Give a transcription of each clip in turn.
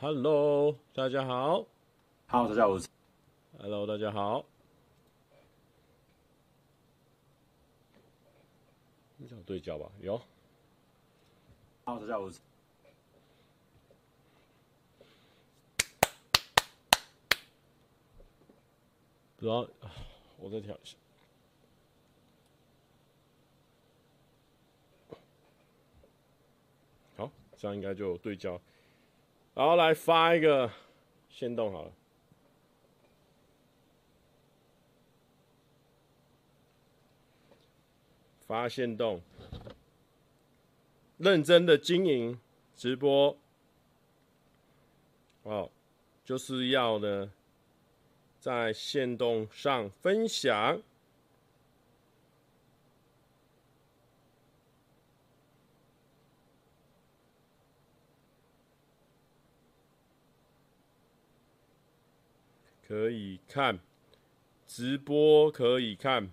Hello，大家好。好，大家好。Hello，大家好。你想对焦吧？有。好，大家好。不知道，我再调一下。好，这样应该就对焦。然后来发一个线动好了。发线动，认真的经营直播。哦，就是要呢。在线动上分享，可以看。直播，可以看。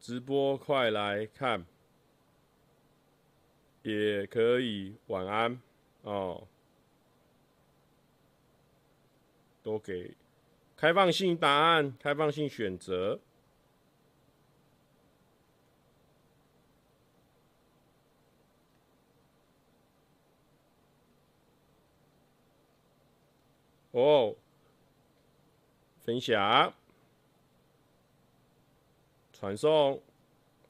直播，快来看，也可以晚安。哦。都给。开放性答案，开放性选择。哦，分享、传送、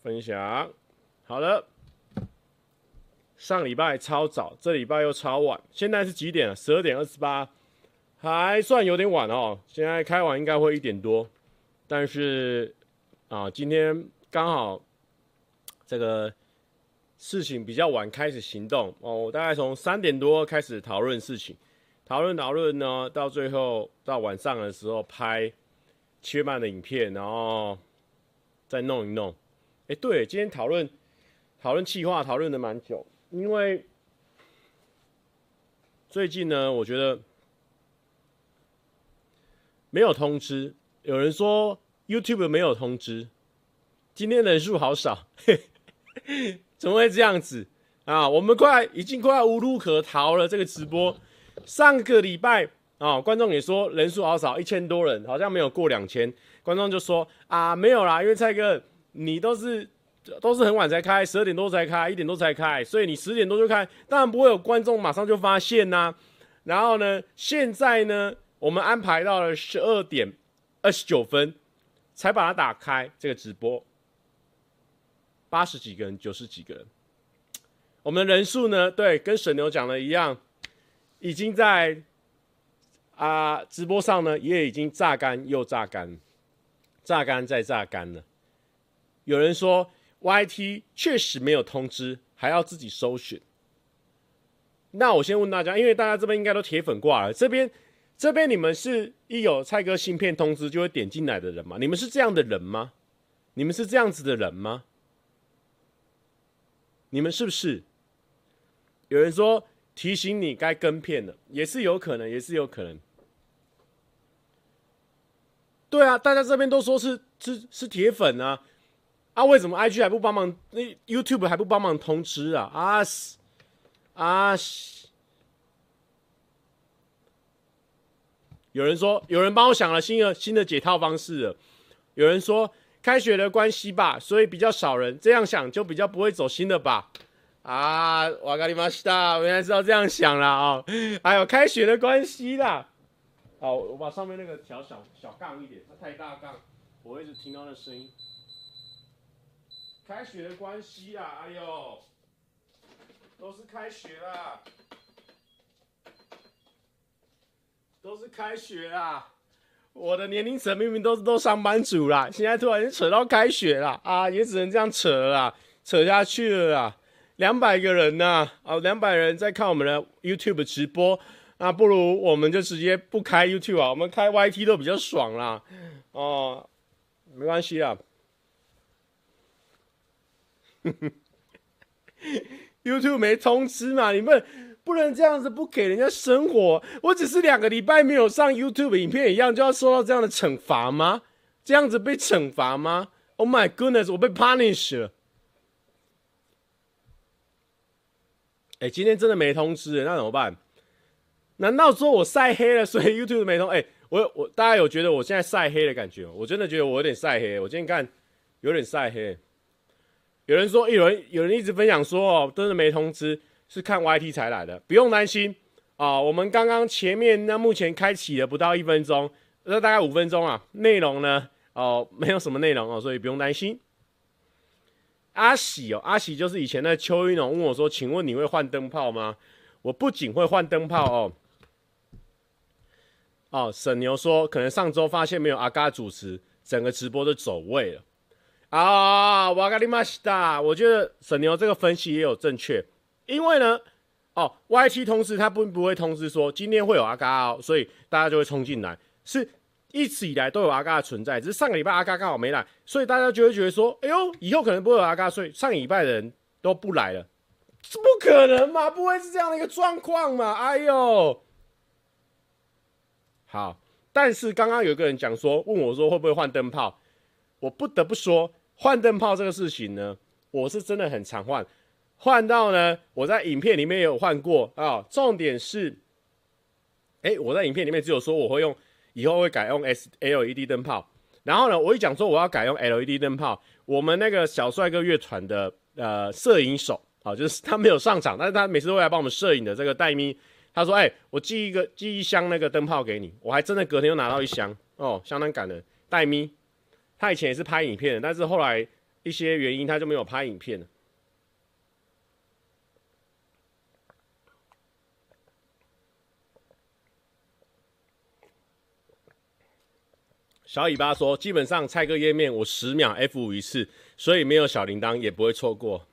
分享，好了。上礼拜超早，这礼拜又超晚，现在是几点了？十二点二十八。还算有点晚哦，现在开完应该会一点多，但是啊，今天刚好这个事情比较晚开始行动。哦，我大概从三点多开始讨论事情，讨论讨论呢，到最后到晚上的时候拍七月半的影片，然后再弄一弄。哎，对，今天讨论讨论企划讨论的蛮久，因为最近呢，我觉得。没有通知，有人说 YouTube 没有通知，今天人数好少，怎么会这样子啊？我们快已经快无路可逃了。这个直播上个礼拜啊，观众也说人数好少，一千多人，好像没有过两千。观众就说啊，没有啦，因为蔡哥你都是都是很晚才开，十二点多才开，一点多才开，所以你十点多就开，当然不会有观众马上就发现呐、然后呢，现在呢？我们安排到了十二点二十九分，才把它打开这个直播，八十几个人，九十几个人。我们人数呢，对，跟沈牛讲的一样，已经在啊、直播上呢，也已经榨干又榨干，榨干再榨干了。有人说 YT 确实没有通知，还要自己搜寻。那我先问大家，因为大家这边应该都铁粉挂了，这边。这边你们是一有蔡哥新片通知就会点进来的人吗？你们是这样的人吗？你们是这样子的人吗？你们是不是？有人说提醒你该跟片了，也是有可能，也是有可能。对啊，大家这边都说是是是铁粉啊，啊，为什么 IG 还不帮忙？那 YouTube 还不帮忙通知啊？啊啊！有人说，有人帮我想了新的新的解套方式了。有人说，开学的关系吧，所以比较少人。这样想就比较不会走心的吧？啊，瓦卡里马西达，我原来是要这样想了啊、哦！还有开学的关系啦。好，我把上面那个调小小杠一点，它太大杠，我一直听到那声音。开学的关系啊，哎呦，都是开学啦。都是开学啦！我的年龄层明明都是都上班族啦，现在突然就扯到开学啦，啊，也只能这样扯了啦，扯下去了啦。两百个人呐，啊，两百人在看我们的 YouTube 直播，那不如我们就直接不开 YouTube 啊，我们开 YT 都比较爽啦。哦，没关系啊。YouTube 没通知嘛？你们。不能这样子不给人家生活，我只是两个礼拜没有上 YouTube 影片一样，就要受到这样的惩罚吗？这样子被惩罚吗？Oh my goodness，我被 punish 了。哎、今天真的没通知，那怎么办？难道说我晒黑了，所以 YouTube 没通？哎、欸，我我大家有觉得我现在晒黑的感觉吗？我真的觉得我有点晒黑。我今天看有点晒黑。有人说，有人有人一直分享说哦，真的没通知，是看 YT 才来的，不用担心啊、我们刚刚前面那目前开启了不到一分钟，那大概五分钟啊，内容呢？哦，没有什么内容哦，所以不用担心。阿喜哦，阿喜就是以前那邱一农问我说：“请问你会换灯泡吗？”我不仅会换灯泡哦。哦，沈牛说可能上周发现没有阿嘎主持，整个直播都走位了。啊，瓦嘎里玛西达，我觉得沈牛这个分析也有正确，因为呢，哦，YT 通知他不不会通知说今天会有阿嘎哦，所以大家就会冲进来是。一直以来都有阿嘎的存在，只是上个礼拜阿嘎刚好没来，所以大家就会觉得说：“哎呦，以后可能不会有阿嘎。”所以上个礼拜的人都不来了，这不可能嘛？不会是这样的一个状况嘛？哎呦，好，但是刚刚有一个人讲说，问我说会不会换灯泡，我不得不说，换灯泡这个事情呢，我是真的很常换，换到呢，我在影片里面也有换过啊、重点是，哎，我在影片里面只有说我会用。以后会改用 S LED 灯泡，然后呢，我一讲说我要改用 LED 灯泡，我们那个小帅哥乐团的呃摄影手啊，就是他没有上场，但是他每次都会来帮我们摄影的这个戴咪，他说：“哎、我寄一个寄一箱那个灯泡给你。”我还真的隔天又拿到一箱哦，相当感人。戴咪，他以前也是拍影片的，但是后来一些原因他就没有拍影片了。小尾巴说：“基本上蔡哥页面我十秒 F 五一次，所以没有小铃铛也不会错过。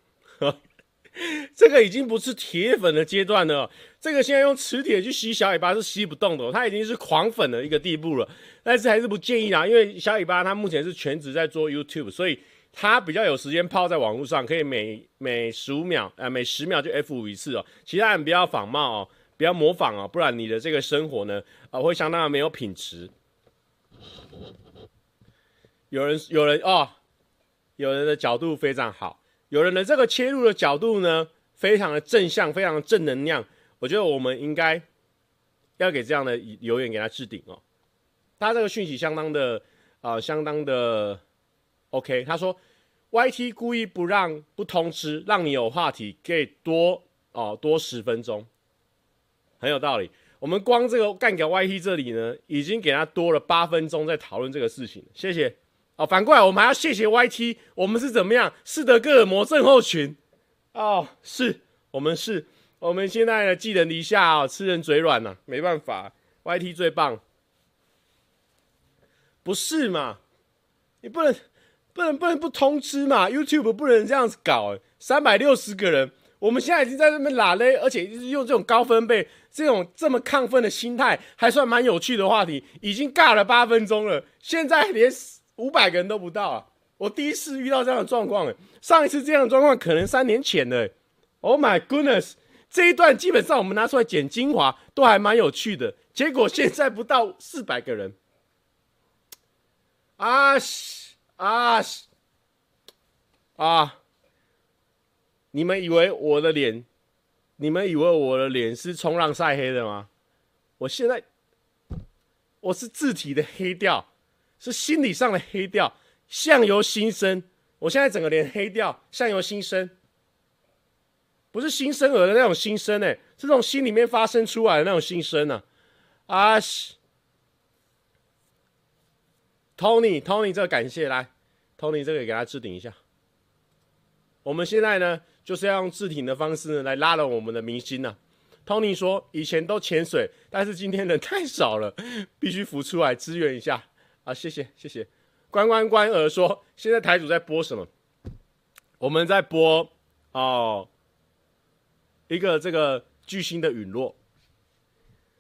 这个已经不是铁粉的阶段了，这个现在用磁铁去吸小尾巴是吸不动的，他已经是狂粉的一个地步了。但是还是不建议啦，因为小尾巴他目前是全职在做 YouTube，所以他比较有时间泡在网络上，可以每每十五秒、呃、每十秒就 F 五一次哦。其他人不要仿冒哦，不要模仿哦，不然你的这个生活呢啊、呃、会相当的没有品质。”有人，有人哦，有人的角度非常好，有人的这个切入的角度呢，非常的正向，非常的正能量。我觉得我们应该要给这样的留言给他置顶哦。他这个讯息相当的啊、相当的 OK。他说，YT 故意不让不通知，让你有话题可以多哦多十分钟，很有道理。我们光这个干掉 YT 这里呢，已经给他多了八分钟在讨论这个事情，谢谢。哦，反过来我们还要谢谢 YT，我们是怎么样？斯德哥尔摩症候群哦，是我们是，我们现在呢寄人篱下、哦，吃人嘴软呐、啊，没办法，YT 最棒，不是嘛？你不能不能不能不通知嘛？YouTube 不能这样子搞，三百六十个人，我们现在已经在这边拉嘞，而且用这种高分贝、这种这么亢奋的心态，还算蛮有趣的话题，已经尬了八分钟了，现在连。五百个人都不到啊！我第一次遇到这样的状况诶，上一次这样的状况可能三年前了。Oh my goodness！这一段基本上我们拿出来剪精华都还蛮有趣的，结果现在不到四百个人。啊西啊西啊！你们以为我的脸？你们以为我的脸是冲浪晒黑的吗？我现在我是字体的黑掉。是心理上的黑掉，相由心生。我现在整个脸黑掉，相由心生，不是新生儿的那种心声，哎，是这种心里面发生出来的那种心声呢。啊西，Tony，Tony，这个感谢来，Tony 这个也给他置顶一下。我们现在呢，就是要用置顶的方式呢来拉拢我们的明星呢。Tony 说，以前都潜水，但是今天人太少了，必须浮出来支援一下。啊，谢谢谢谢，关关关儿说，现在台主在播什么？我们在播哦，一个这个巨星的陨落。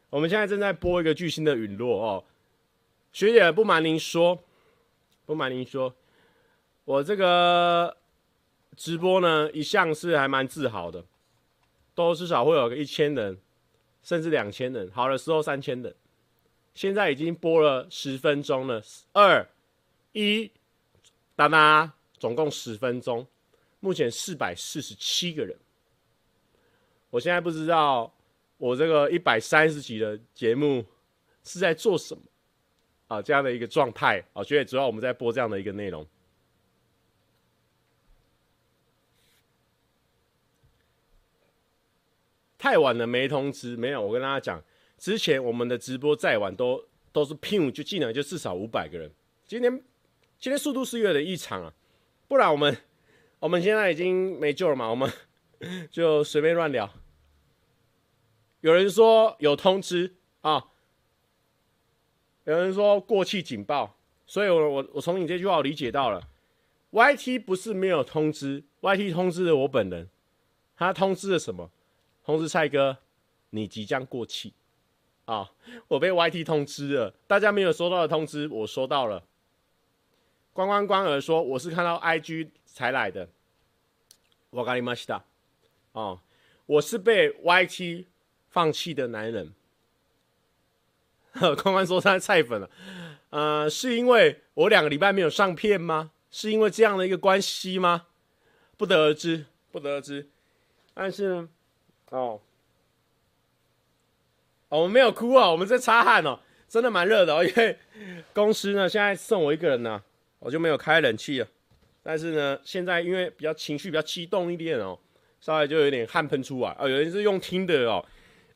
我们现在正在播一个巨星的陨落哦。学姐不瞒您说，不瞒您说，我这个直播呢，一向是还蛮自豪的，都至少会有个一千人，甚至两千人，好的时候三千人。现在已经播了十分钟了，二一，哒哒，总共十分钟，目前四百四十七个人。我现在不知道我这个一百三十集的节目是在做什么啊？这样的一个状态啊，所以主要我们在播这样的一个内容。太晚了没通知，没有。我跟大家讲，之前我们的直播再晚都都是拼，就进来就至少五百个人。今天今天速度是有点异常啊，不然我们我们现在已经没救了嘛，我们 就随便乱聊。有人说有通知啊，有人说过气警报，所以我我我从你这句话我理解到了，YT 不是没有通知，YT 通知了我本人，他通知了什么？通知蔡哥，你即将过气啊！我被 YT 通知了，大家没有收到的通知，我收到了。关关关儿说我是看到 IG 才来的，わかりました哦，我是被 YT。放弃的男人，呵，关关说他是菜粉了，呃，是因为我两个礼拜没有上片吗？是因为这样的一个关系吗？不得而知，不得而知。但是呢， 哦，哦，我们没有哭哦，我们在擦汗哦，真的蛮热的哦，因为 公司呢现在剩我一个人呢，我就没有开冷气了。但是呢，现在因为比较情绪比较激动一点哦，稍微就有点汗喷出来啊，有人是用听的哦。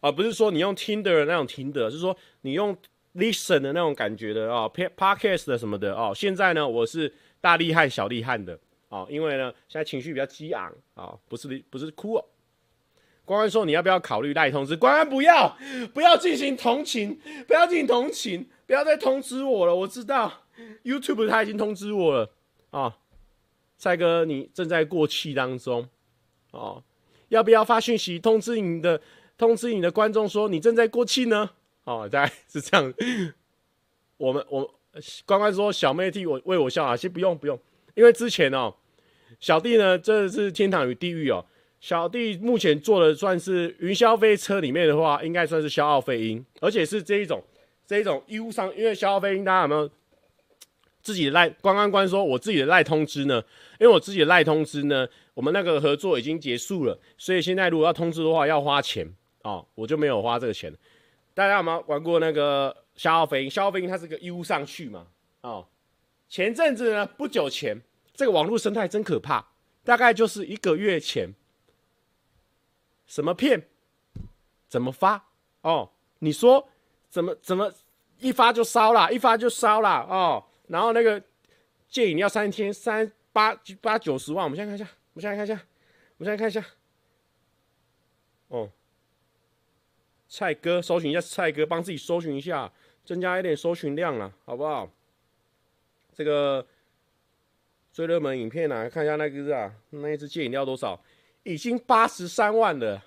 啊，不是说你用听的那种听的，是说你用 listen 的那种感觉的啊，podcast 的什么的哦。现在呢，我是大厉害小厉害的哦，因为呢，现在情绪比较激昂啊，不是不是哭哦。关关说你要不要考虑赖通知？关关不要，不要进行同情，不要进行同情，不要再通知我了。我知道 YouTube 他已经通知我了啊，蔡哥你正在过气当中哦，要不要发讯息通知你的？通知你的观众说你正在过气呢，哦，大概是这样。我们我关关说小妹替我为我笑啊，先不用不用，因为之前哦，小弟呢这是天堂与地狱哦，小弟目前做的算是云霄飞车里面的话，应该算是消耗飞鹰，而且是这一种这一种义务上，因为消耗飞鹰大家有没有自己赖关关关说我自己的赖通知呢？因为我自己的赖通知呢，我们那个合作已经结束了，所以现在如果要通知的话要花钱。哦，我就没有花这个钱。大家有没有玩过那个消耗飞鹰？消耗飞鹰它是个 U 上去嘛？哦，前阵子呢，不久前，这个网络生态真可怕。大概就是一个月前，什么片，怎么发？哦，你说怎么怎么一发就烧了，一发就烧了哦。然后那个借饮料三天三八八九十万，我们现在看一下，我们现在看一下，我们现在看一下，哦。蔡哥，搜寻一下蔡哥，帮自己搜寻一下，增加一点搜寻量了，好不好？这个最热门影片啊，看一下那个啊，那一支戒饮料多少？已经八十三万了，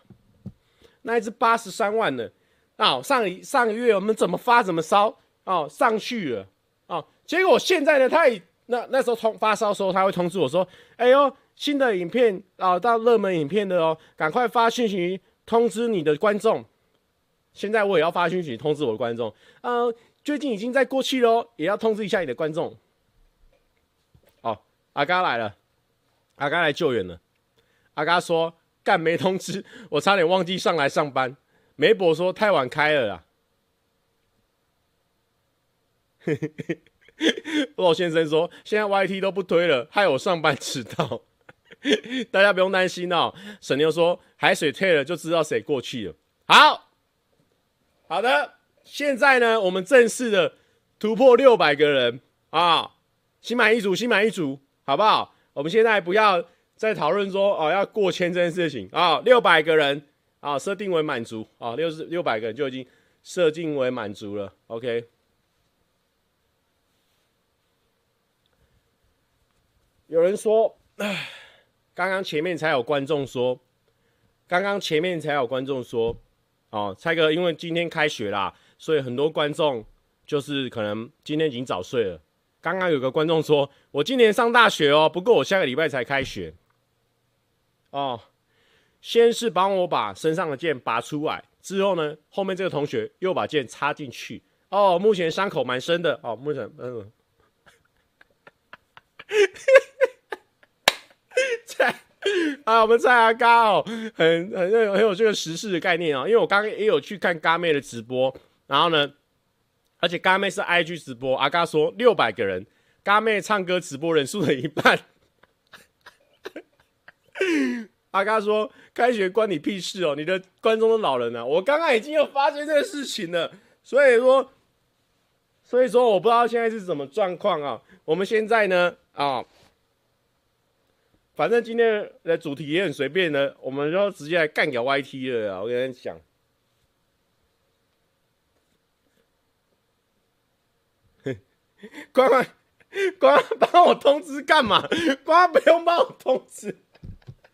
那一只八十三万了。啊，上一上个月我们怎么发怎么烧哦，上去了哦。结果现在呢，他也那那时候通发烧的时候，他会通知我说：“哎呦，新的影片啊、到热门影片的哦，赶快发讯息通知你的观众。”现在我也要发讯息通知我的观众，呃，最近已经在过去喽，也要通知一下你的观众。哦，阿嘎来了，阿嘎来救援了。阿嘎说干没通知，我差点忘记上来上班。梅博说太晚开了啦。洛先生说现在 YT 都不推了，害我上班迟到。大家不用担心哦。沈牛说海水退了就知道谁过去了。好。好的，现在呢，我们正式的突破六百个人啊，心满意足，心满意足，好不好？我们现在不要在讨论说哦，要过千这件事情啊，六百个人啊，设定为满足啊，六十六百个人就已经设定为满足了。OK，有人说，唉，刚刚前面才有观众说，刚刚前面才有观众说。哦，蔡哥，因为今天开学啦，所以很多观众就是可能今天已经早睡了。刚刚有个观众说，我今年上大学哦，不过我下个礼拜才开学。哦，先是帮我把身上的剑拔出来，之后呢，后面这个同学又把剑插进去。哦，目前伤口蛮深的。哦，目前嗯，呃、啊，我们在阿刚哦，很很很有这个时事的概念啊、哦，因为我刚刚也有去看嘎妹的直播，然后呢，而且嘎妹是 IG 直播，阿嘎说六百个人，嘎妹唱歌直播人数的一半。阿嘎说：“开学关你屁事哦！你的观众都老人了。我刚刚已经有发现这个事情了，所以说，所以说我不知道现在是什么状况啊。我们现在呢，啊，反正今天的主题也很随便的，我们就直接来干掉 YT 了啊！我跟你讲，关关关帮我通知干嘛？关不用帮我通知。”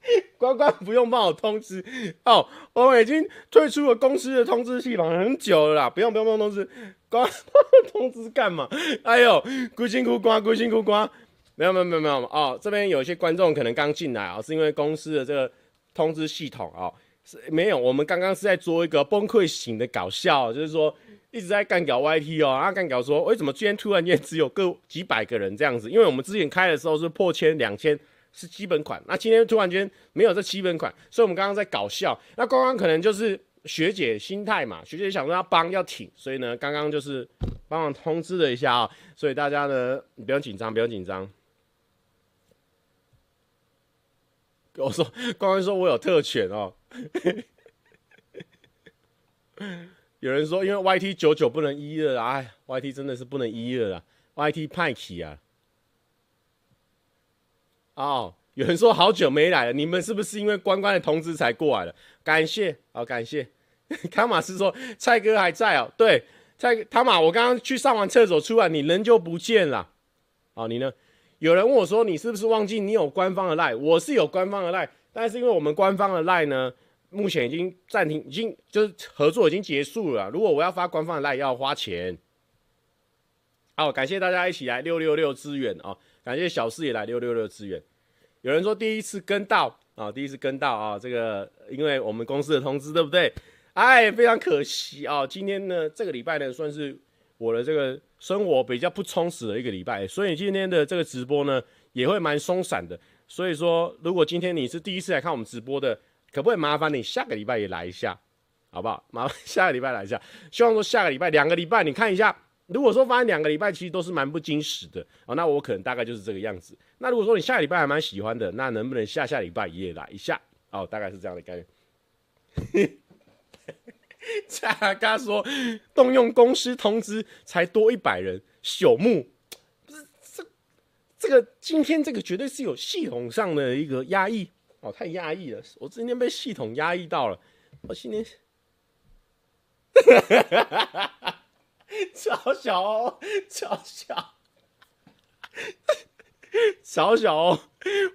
关关不用帮我通知哦，我们已经退出了公司的通知系统很久了啦，不用不用不用通知，关通知干嘛？哎呦，孤辛苦关，孤辛苦关，没有没有没有没有哦，这边有一些观众可能刚进来啊、哦，是因为公司的这个通知系统啊、哦，是没有，我们刚刚是在做一个崩溃型的搞笑，就是说一直在干搞 YT 哦，然后干搞说为什么今天突然间只有个几百个人这样子？因为我们之前开的时候是破千两千。是基本款，那今天突然间没有这基本款，所以我们刚刚在搞笑。那刚刚可能就是学姐心态嘛，学姐想说要帮要挺，所以呢，刚刚就是帮忙通知了一下啊、所以大家呢，你不用紧张，不用紧张。我说，刚刚说我有特权哦、有人说，因为 YT 九九不能一了，哎，YT 真的是不能一了，YT 派起啊。哦，有人说好久没来了，你们是不是因为关关的通知才过来了？感谢，好、哦、感谢。汤马斯说蔡哥还在哦，对，蔡汤马，我刚刚去上完厕所出来，你人就不见了。哦，你呢？有人问我说，你是不是忘记你有官方的 line？我是有官方的 line，但是因为我们官方的 line 呢，目前已经暂停，已经就是合作已经结束了。如果我要发官方的 line，要花钱。好，感谢大家一起来六六六支援啊！感谢小四也来六六六支援。有人说第一次跟到啊，第一次跟到啊，这个因为我们公司的通知，对不对？哎，非常可惜啊，今天呢，这个礼拜呢，算是我的这个生活比较不充实的一个礼拜，所以今天的这个直播呢，也会蛮松散的。所以说，如果今天你是第一次来看我们直播的，可不可以麻烦你下个礼拜也来一下，好不好？麻烦 下个礼拜来一下，希望说下个礼拜两个礼拜你看一下。如果说发现两个礼拜其实都是蛮不经实的哦，那我可能大概就是这个样子。那如果说你下礼拜还蛮喜欢的，那能不能下下礼拜也来一下？哦，大概是这样的概念。恰嘎说动用公司通知才多一百人，朽木不是这这个今天这个绝对是有系统上的一个压抑哦，太压抑了，我今天被系统压抑到了，我今天。小小哦，小小，小小哦，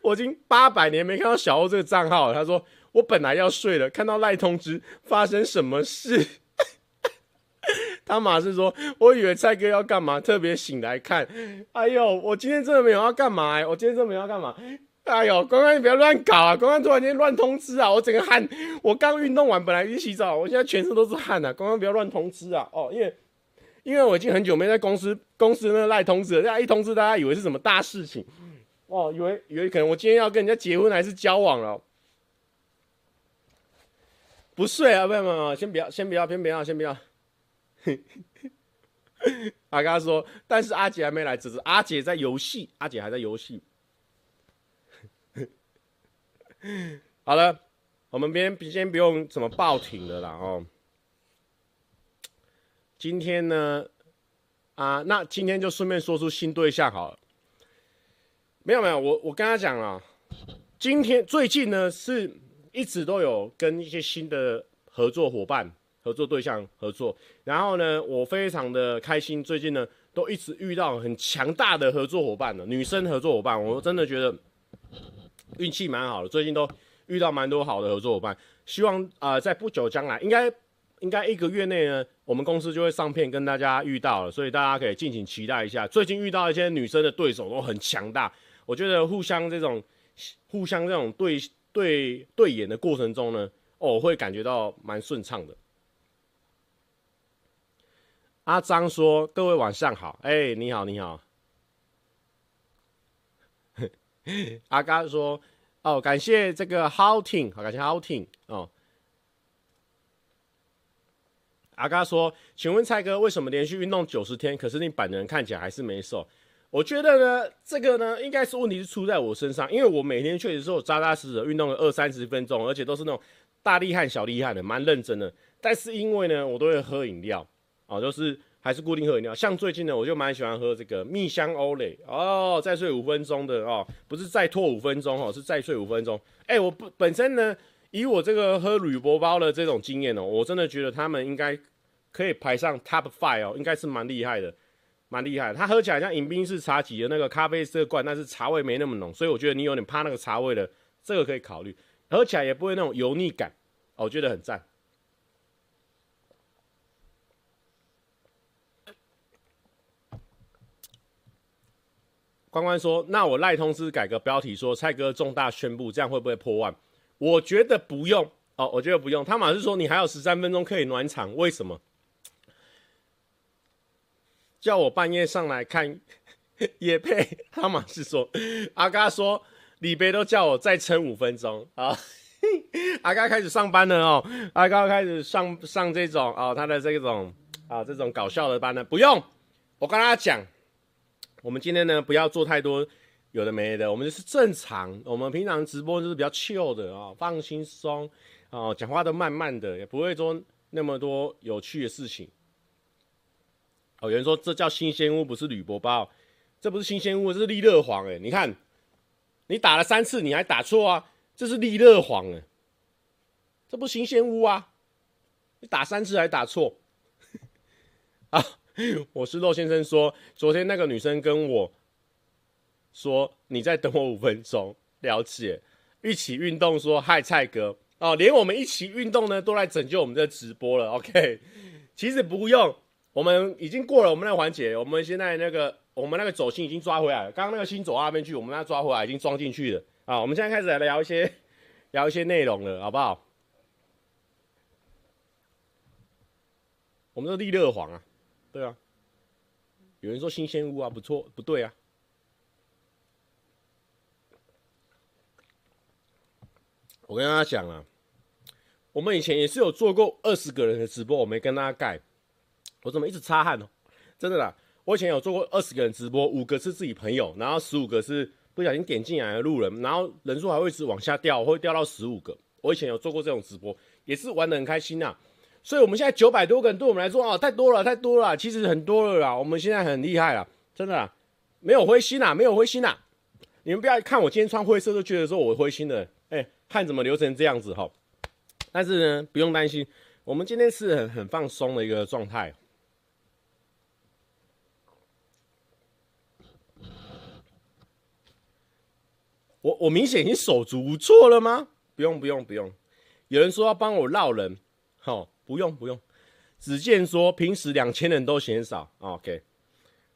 我已经八百年没看到小欧这个账号了。他说我本来要睡了，看到赖通知，发生什么事？他马是说，我以为蔡哥要干嘛，特别醒来看。哎呦，我今天真的没有要干嘛哎、我今天真的没有要干嘛。哎呦，关关你不要乱搞啊！关关突然间乱通知啊，我整个汗，我刚运动完，本来去洗澡，我现在全身都是汗啊。关关不要乱通知啊！哦，因为。因为我已经很久没在公司公司那个赖通知了，大家一通知，大家以为是什么大事情，哦，以为以为可能我今天要跟人家结婚还是交往了，不睡啊，不要不，先不要，先不要，先不要，先不要。阿嘎说，但是阿杰还没来，只是阿杰在游戏，阿杰还在游戏。好了，我们边先不用怎么报停的啦，哦。今天呢，啊，那今天就顺便说出新对象好了。没有没有，我我跟他讲了，今天最近呢是一直都有跟一些新的合作伙伴、合作对象合作，然后呢，我非常的开心。最近呢，都一直遇到很强大的合作伙伴的女生合作伙伴，我真的觉得运气蛮好的。最近都遇到蛮多好的合作伙伴，希望啊、在不久将来应该。应该一个月内呢，我们公司就会上片跟大家遇到了，所以大家可以敬请期待一下。最近遇到一些女生的对手都很强大，我觉得互相这种互相这种对对对演的过程中呢，哦，我会感觉到蛮顺畅的。阿张说：“各位晚上好，哎、你好，你好。”阿嘎说：“哦，感谢这个 Houting，好，感谢 Houting 哦。阿嘎说：“请问蔡哥，为什么连续运动九十天，可是你本人看起来还是没瘦？我觉得呢，这个呢，应该是问题是出在我身上，因为我每天确实是我扎扎实实运动了二三十分钟，而且都是那种大厉害、小厉害的，蛮认真的。但是因为呢，我都会喝饮料，哦，就是还是固定喝饮料。像最近呢，我就蛮喜欢喝这个蜜香欧蕾哦，再睡五分钟的哦，不是再拖五分钟哦，是再睡五分钟。哎，我不本身呢。”以我这个喝铝箔包的这种经验哦，我真的觉得他们应该可以排上 top five 哦，应该是蛮厉害的，蛮厉害的。它喝起来像饮宾式茶几的那个咖啡色罐，但是茶味没那么浓，所以我觉得你有点怕那个茶味的，这个可以考虑。喝起来也不会那种油腻感，我觉得很赞。关关说：“那我赖通知改个标题说蔡哥重大宣布，这样会不会破万？”我觉得不用哦，我觉得不用。汤马是说你还有十三分钟可以暖场，为什么？叫我半夜上来看 也配。汤马是说，阿嘎说李贝都叫我再撑五分钟啊。阿嘎开始上班了哦，阿嘎开始上上这种哦，他的这种啊这种搞笑的班呢，不用。我跟大家讲，我们今天呢不要做太多。有的没的，我们就是正常。我们平常直播就是比较 chill 的啊，放轻松啊，讲话都慢慢的，也不会说那么多有趣的事情。哦，有人说这叫新鲜屋，不是铝箔包，这不是新鲜屋，这是利乐黄。哎，你看，你打了三次，你还打错啊？这是利乐黄哎，这不新鲜屋啊？你打三次还打错？啊，我是肉先生说，昨天那个女生跟我。说你再等我五分钟，了解。一起运动说嗨蔡哥哦，连我们一起运动呢都来拯救我们这直播了。OK，其实不用，我们已经过了我们那个环节，我们现在那个我们那个走心已经抓回来了。刚刚那个心走那边去，我们那抓回来已经装进去了啊。我们现在开始来聊一些聊一些内容了，好不好？我们的利乐黄啊，对啊，有人说新鲜屋啊，不错，不对啊。我跟大家讲啊，我们以前也是有做过二十个人的直播，我没跟大家盖。我怎么一直擦汗哦？真的啦，我以前有做过二十个人直播，五个是自己朋友，然后十五个是不小心点进来的路人，然后人数还会一直往下掉，会掉到十五个。我以前有做过这种直播，也是玩得很开心呐。所以我们现在九百多个人，对我们来说啊，太多了，太多了。其实很多了啦，我们现在很厉害了，真的啦，没有灰心呐，没有灰心呐。你们不要看我今天穿灰色就觉得说我灰心的，哎、看怎么流成这样子哈，但是呢，不用担心，我们今天是很很放松的一个状态。我我明显已经手足无措了吗？不用不用不用，有人说要帮我绕人，好，不用不用。只见说平时两千人都嫌少，OK，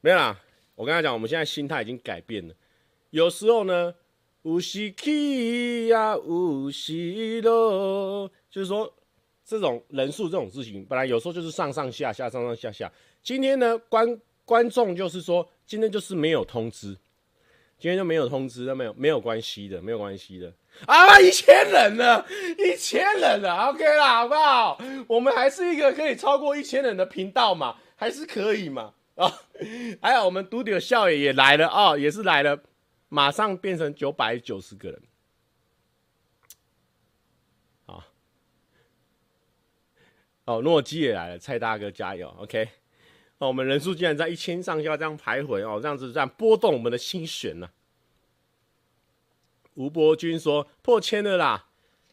没有啦。我跟他讲，我们现在心态已经改变了，有时候呢。有时起呀，有时落，就是说这种人数这种事情，本来有时候就是上上下下，上上下下。今天呢，观观众就是说，今天就是没有通知，今天就没有通知，那没有没有关系的，没有关系的啊！一千人了，一千人了，OK 啦，好不好？我们还是一个可以超过一千人的频道嘛，还是可以嘛？啊，还有我们独独的少爷也来了啊、也是来了。马上变成九百九十个人，好，哦，诺基也来了，蔡大哥加油，OK，哦，我们人数竟然在一千上下这样徘徊哦，这样子这样波动我们的心弦呢、吴伯君说破千了啦，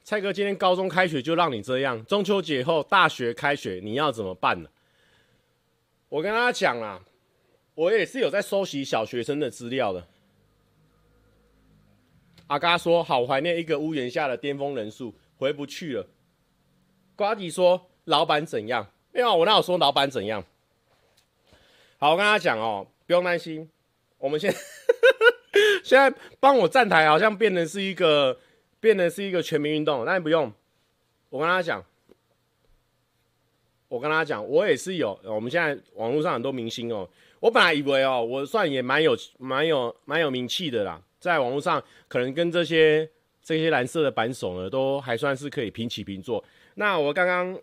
蔡哥今天高中开学就让你这样，中秋节后大学开学你要怎么办呢？我跟大家讲啦，我也是有在收集小学生的资料的。阿嘎说：“好怀念一个屋檐下的巅峰人数，回不去了。”瓜迪说：“老板怎样？没有，我那有说老板怎样？”好，我跟他讲哦，不用担心，我们现在 现在帮我站台，好像变成是一个变成是一个全民运动，但不用。我跟他讲，我跟他讲，我也是有。我们现在网络上很多明星哦，我本来以为哦，我算也蛮有蛮有蛮有名气的啦。在网络上，可能跟这些这些蓝色的扳手呢，都还算是可以平起平坐。那我刚刚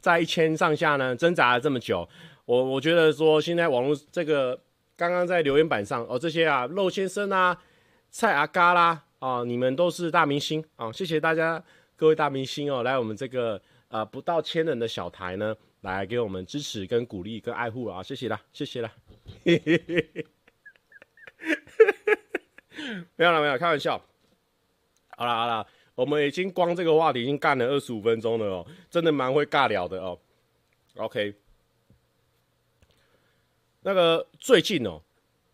在一千上下呢挣扎了这么久，我我觉得说现在网络这个刚刚在留言板上哦，这些啊肉先生啊、蔡阿嘎啦啊，你们都是大明星啊，谢谢大家各位大明星哦，来我们这个呃不到千人的小台呢，来给我们支持跟鼓励跟爱护啊，谢谢啦，谢谢啦，没有了，没有，开玩笑。好了，好了，我们已经光这个话题已经干了二十五分钟了哦，真的蛮会尬聊的哦。OK，那个最近哦，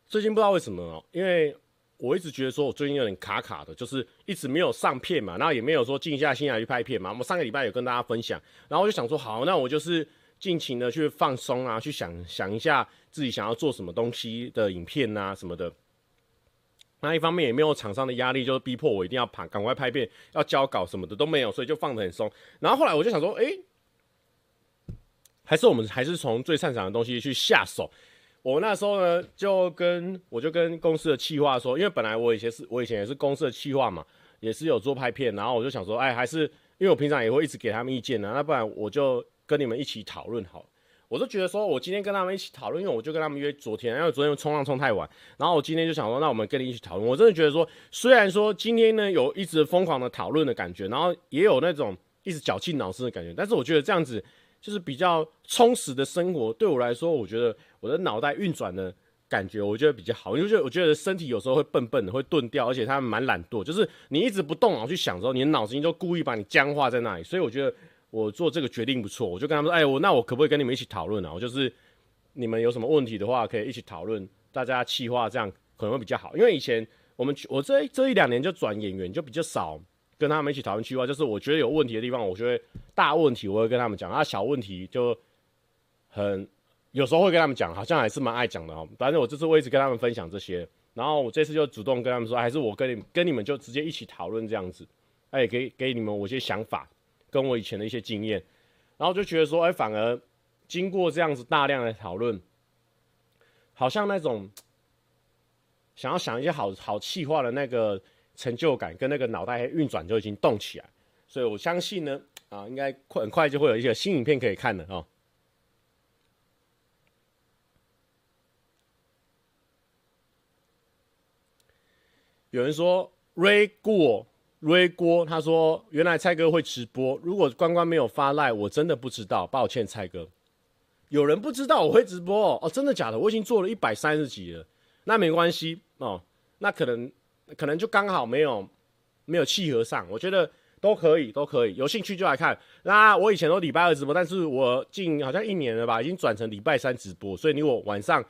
最近不知道为什么哦，因为我一直觉得说我最近有点卡卡的，就是一直没有上片嘛，然后也没有说静下心来去拍片嘛。我们上个礼拜有跟大家分享，然后我就想说，好，那我就是尽情的去放松啊，去想想一下自己想要做什么东西的影片啊什么的。那一方面也没有厂商的压力，就是逼迫我一定要拍，赶快拍片，要交稿什么的都没有，所以就放得很松。然后后来我就想说，哎、还是我们还是从最擅长的东西去下手。我那时候呢，就跟我就跟公司的企划说，因为本来我以前是我以前也是公司的企划嘛，也是有做拍片，然后我就想说，哎、还是因为我平常也会一直给他们意见呢，那不然我就跟你们一起讨论好了。我就觉得说，我今天跟他们一起讨论，因为我就跟他们约昨天，因为昨天冲浪冲太晚，然后我今天就想说，那我们跟你一起讨论。我真的觉得说，虽然说今天呢有一直疯狂的讨论的感觉，然后也有那种一直绞尽脑汁的感觉，但是我觉得这样子就是比较充实的生活。对我来说，我觉得我的脑袋运转的感觉，我觉得比较好，因为我觉得身体有时候会笨笨的，会钝掉，而且他们蛮懒惰，就是你一直不动脑去想的时候，你的脑子就故意把你僵化在那里，所以我觉得。我做这个决定不错，我就跟他们说，哎，我那我可不可以跟你们一起讨论啊？我就是你们有什么问题的话，可以一起讨论，大家企划这样可能会比较好。因为以前我们我这这一两年就转演员，就比较少跟他们一起讨论企划。就是我觉得有问题的地方，我觉得大问题我会跟他们讲，啊，小问题就很有时候会跟他们讲，好像还是蛮爱讲的哦。反正我这次我一直跟他们分享这些，然后我这次就主动跟他们说，还是我跟你跟你们就直接一起讨论这样子，哎，给给你们我一些想法。跟我以前的一些经验，然后就觉得说，哎，反而经过这样子大量的讨论，好像那种想要想一些好好企划的那个成就感跟那个脑袋运转就已经动起来，所以我相信呢，啊，应该快很快就会有一些新影片可以看了哦。有人说 Ray 过。瑞郭他说：“原来蔡哥会直播，如果关关没有发赖，我真的不知道，抱歉，蔡哥。有人不知道我会直播哦，哦，真的假的？我已经做了一百三十集了，那没关系哦，那可能可能就刚好没有没有契合上，我觉得都可以，都可以，有兴趣就来看。那我以前都礼拜二直播，但是我近好像一年了吧，已经转成礼拜三直播，所以你我晚上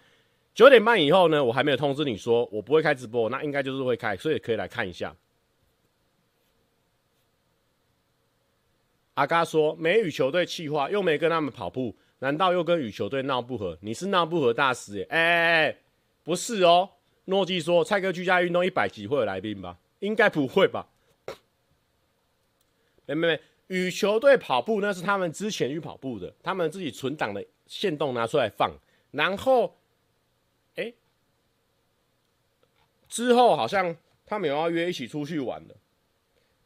九点半以后呢，我还没有通知你说我不会开直播，那应该就是会开，所以可以来看一下。”阿嘎说：“没与球队气话，又没跟他们跑步，难道又跟羽球队闹不和？你是闹不和大师耶？哎哎哎，不是哦。”诺基说：“蔡哥居家运动一百集会有来宾吧？应该不会吧？没没没，羽球队跑步那是他们之前去跑步的，他们自己存档的线动拿出来放，然后，哎，之后好像他们有要约一起出去玩的。”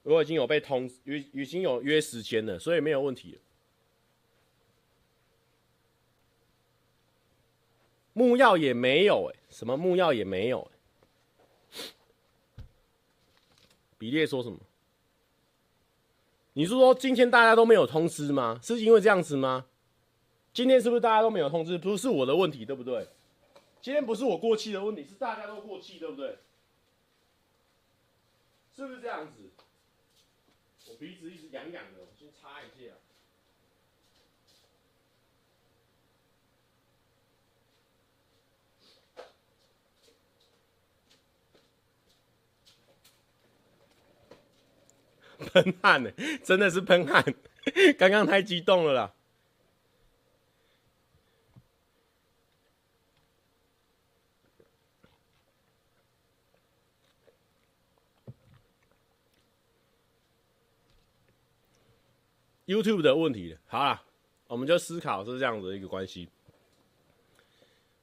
我已经有被通知，已经有约时间了，所以没有问题了。木曜也没有哎，什么木曜也没有哎。比列说什么？你是说今天大家都没有通知吗？是因为这样子吗？今天是不是大家都没有通知？不是我的问题，对不对？今天不是我过气的问题，是大家都过气，对不对？是不是这样子？鼻子一直痒痒的，我先擦一下。喷汗呢，真的是喷汗，刚刚太激动了啦。YouTube 的问题，好了，我们就思考是这样子的一个关系。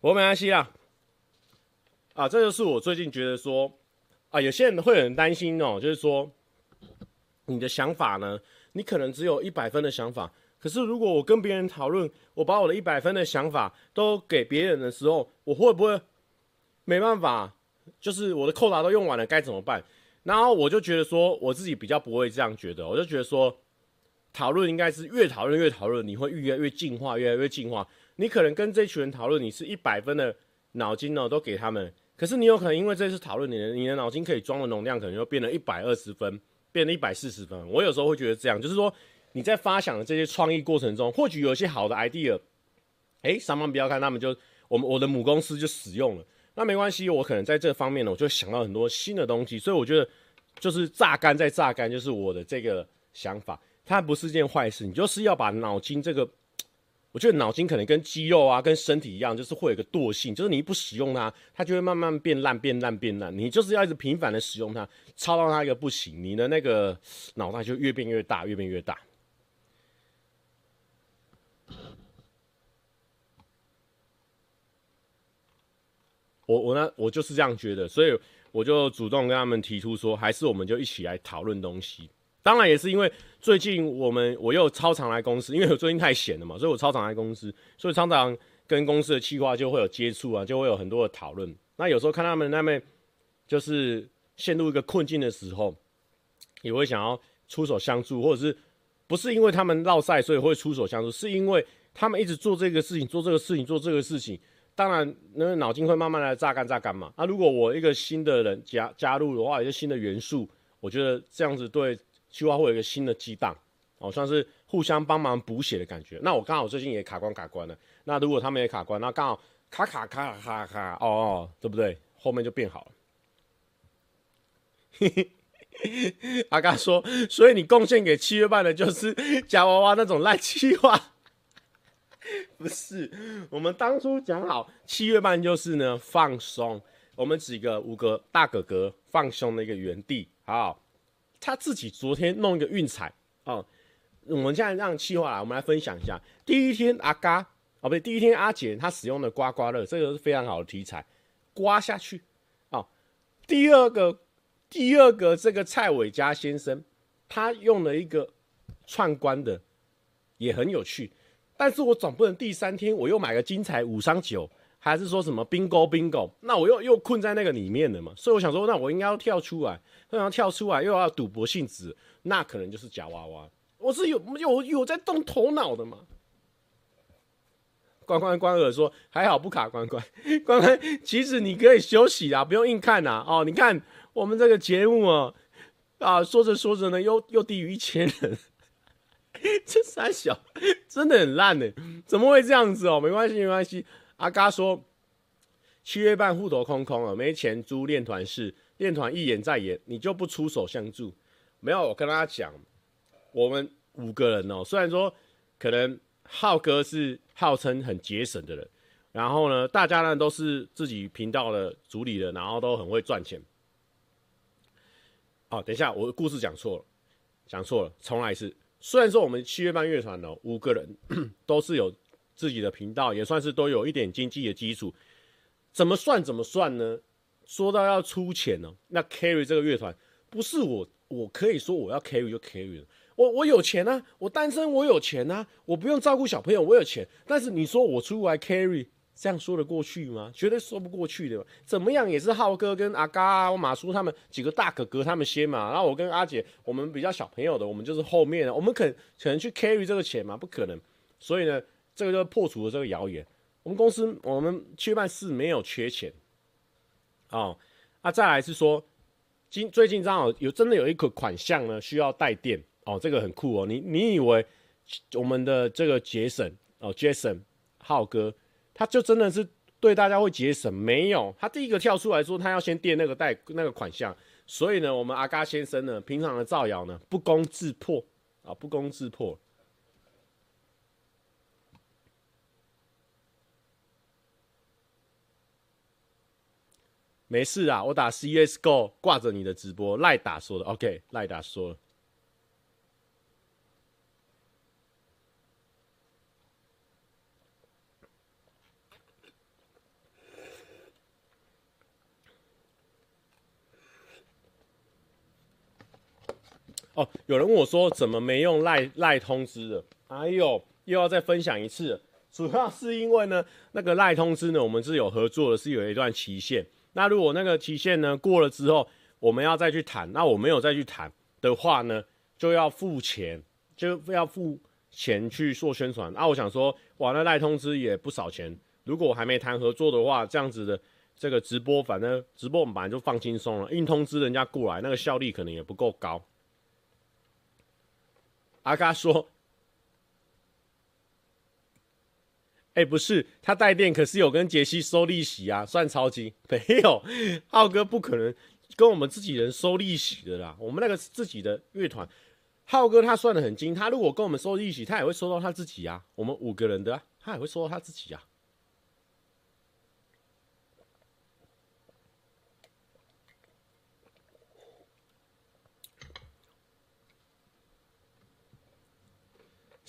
我没关系啦，啊，这就是我最近觉得说，啊，有些人会很担心哦，就是说，你的想法呢，你可能只有一百分的想法，可是如果我跟别人讨论，我把我的一百分的想法都给别人的时候，我会不会没办法？就是我的扣打都用完了，该怎么办？然后我就觉得说，我自己比较不会这样觉得，我就觉得说，讨论应该是越讨论越讨论，你会越来越进化，越来越进化。你可能跟这群人讨论，你是一百分的脑筋呢，都给他们，可是你有可能因为这次讨论，你的你的脑筋可以装的容量可能就变了一百二十分，变了一百四十分。我有时候会觉得这样，就是说你在发想的这些创意过程中，或许有一些好的 idea，哎，上方不要看，他们就我们我的母公司就使用了。那没关系，我可能在这方面呢，我就想到很多新的东西，所以我觉得就是榨干再榨干，就是我的这个想法，它不是件坏事。你就是要把脑筋这个，我觉得脑筋可能跟肌肉啊，跟身体一样，就是会有个惰性，就是你不使用它，它就会慢慢变烂、变烂、变烂。你就是要一直频繁的使用它，操到它一个不行，你的那个脑袋就越变越大，越变越大。我我呢，我就是这样觉得，所以我就主动跟他们提出说，还是我们就一起来讨论东西。当然也是因为最近我们我又超常来公司，因为我最近太闲了嘛，所以我超常来公司，所以常常跟公司的企划就会有接触啊，就会有很多的讨论。那有时候看他们那边就是陷入一个困境的时候，也会想要出手相助，或者是不是因为他们落赛，所以会出手相助，是因为他们一直做这个事情，做这个事情，做这个事情。当然，那个脑筋会慢慢的榨干榨干嘛。那、如果我一个新的人加加入的话，一个新的元素，我觉得这样子对企划会有一个新的激荡，哦，算是互相帮忙补血的感觉。那我刚好最近也卡关卡关了，那如果他们也卡关，那刚好卡卡卡卡卡，哦哦，对不对？后面就变好了。阿嘎说，所以你贡献给七月半的就是夹娃娃那种烂企划。不是，我们当初讲好七月半就是呢放松，我们几个五个大哥哥放松的一个园地，好，他自己昨天弄一个运彩哦，我们现在让企划来，我们来分享一下。第一天阿嘎哦，不对，第一天阿杰他使用的刮刮乐，这个是非常好的题材，刮下去哦。第二个，第二个这个蔡伟嘉先生，他用了一个串关的，也很有趣。但是我总不能第三天我又买个精彩五商九，还是说什么 bingo bingo，那我又又困在那个里面了嘛？所以我想说，那我应该要跳出来，那要跳出来又要赌博性质，那可能就是假娃娃。我是有有有在动头脑的嘛？关关关尔说还好不卡关关 关关，其实你可以休息啊，不用硬看呐。哦，你看我们这个节目啊，啊说着说着呢，又又低于一千人。这三小真的很烂呢，怎么会这样子哦？没关系，没关系。阿嘎说，七月半户头空空了，没钱租练团室，练团一演再演，你就不出手相助？没有，我跟大家讲，我们五个人哦，虽然说可能浩哥是号称很节省的人，然后呢，大家呢都是自己频道的主理人，然后都很会赚钱。哦，等一下，我的故事讲错了，讲错了，重来一次。虽然说我们七月半乐团哦，五个人都是有自己的频道，也算是都有一点经济的基础。怎么算怎么算呢？说到要出钱呢，那 carry 这个乐团不是我，我可以说我要 carry 就 carry 了。我我有钱啊，我单身我有钱啊，我不用照顾小朋友我有钱。但是你说我出来 carry。这样说得过去吗？绝对说不过去的。怎么样也是浩哥跟阿嘎，我马叔他们几个大哥哥他们先嘛，然后我跟阿姐，我们比较小朋友的，我们就是后面的，我们可可能去 carry 这个钱吗？不可能。所以呢，这个就破除了这个谣言。我们公司我们七月半是没有缺钱。哦，那、再来是说，今最近正好有真的有一个款项呢需要带电哦，这个很酷哦。你你以为我们的这个杰森哦，Jason 浩哥。他就真的是对大家会节省，没有，他第一个跳出来说他要先垫那个贷那个款项，所以呢，我们阿嘎先生呢，平常的造谣呢不攻自破啊，不攻自破。没事啊，我打 CSGO 挂着你的直播，赖打说的，OK，赖打说了。哦，有人问我说怎么没用赖赖通知的？哎呦，又要再分享一次。主要是因为呢，那个赖通知呢，我们是有合作的，是有一段期限。那如果那个期限呢过了之后，我们要再去谈，那我没有再去谈的话呢，就要付钱，就要付钱去做宣传。那我想说，哇，那赖通知也不少钱。如果我还没谈合作的话，这样子的这个直播，反正直播我们本来就放轻松了，硬通知人家过来，那个效率可能也不够高。阿嘎说：“哎、不是，他带电可是有跟杰西收利息啊，算超级没有。浩哥不可能跟我们自己人收利息的啦，我们那个是自己的乐团。浩哥他算得很精，他如果跟我们收利息，他也会收到他自己啊。我们五个人的、他也会收到他自己啊。”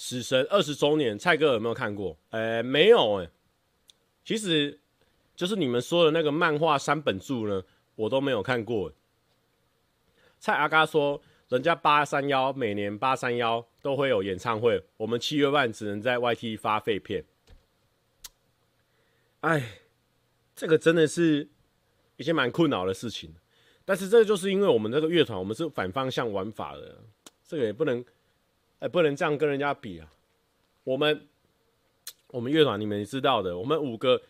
死神二十周年，蔡哥有没有看过？哎、欸，没有哎、欸。其实，就是你们说的那个漫画三本柱呢，我都没有看过、蔡阿嘎说，人家八三幺每年八三幺都会有演唱会，我们七月半只能在 YT 发废片。哎，这个真的是一件蛮困扰的事情。但是这就是因为我们这个乐团，我们是反方向玩法的，这个也不能。不能这样跟人家比啊！我们我们乐团你们知道的，我们五个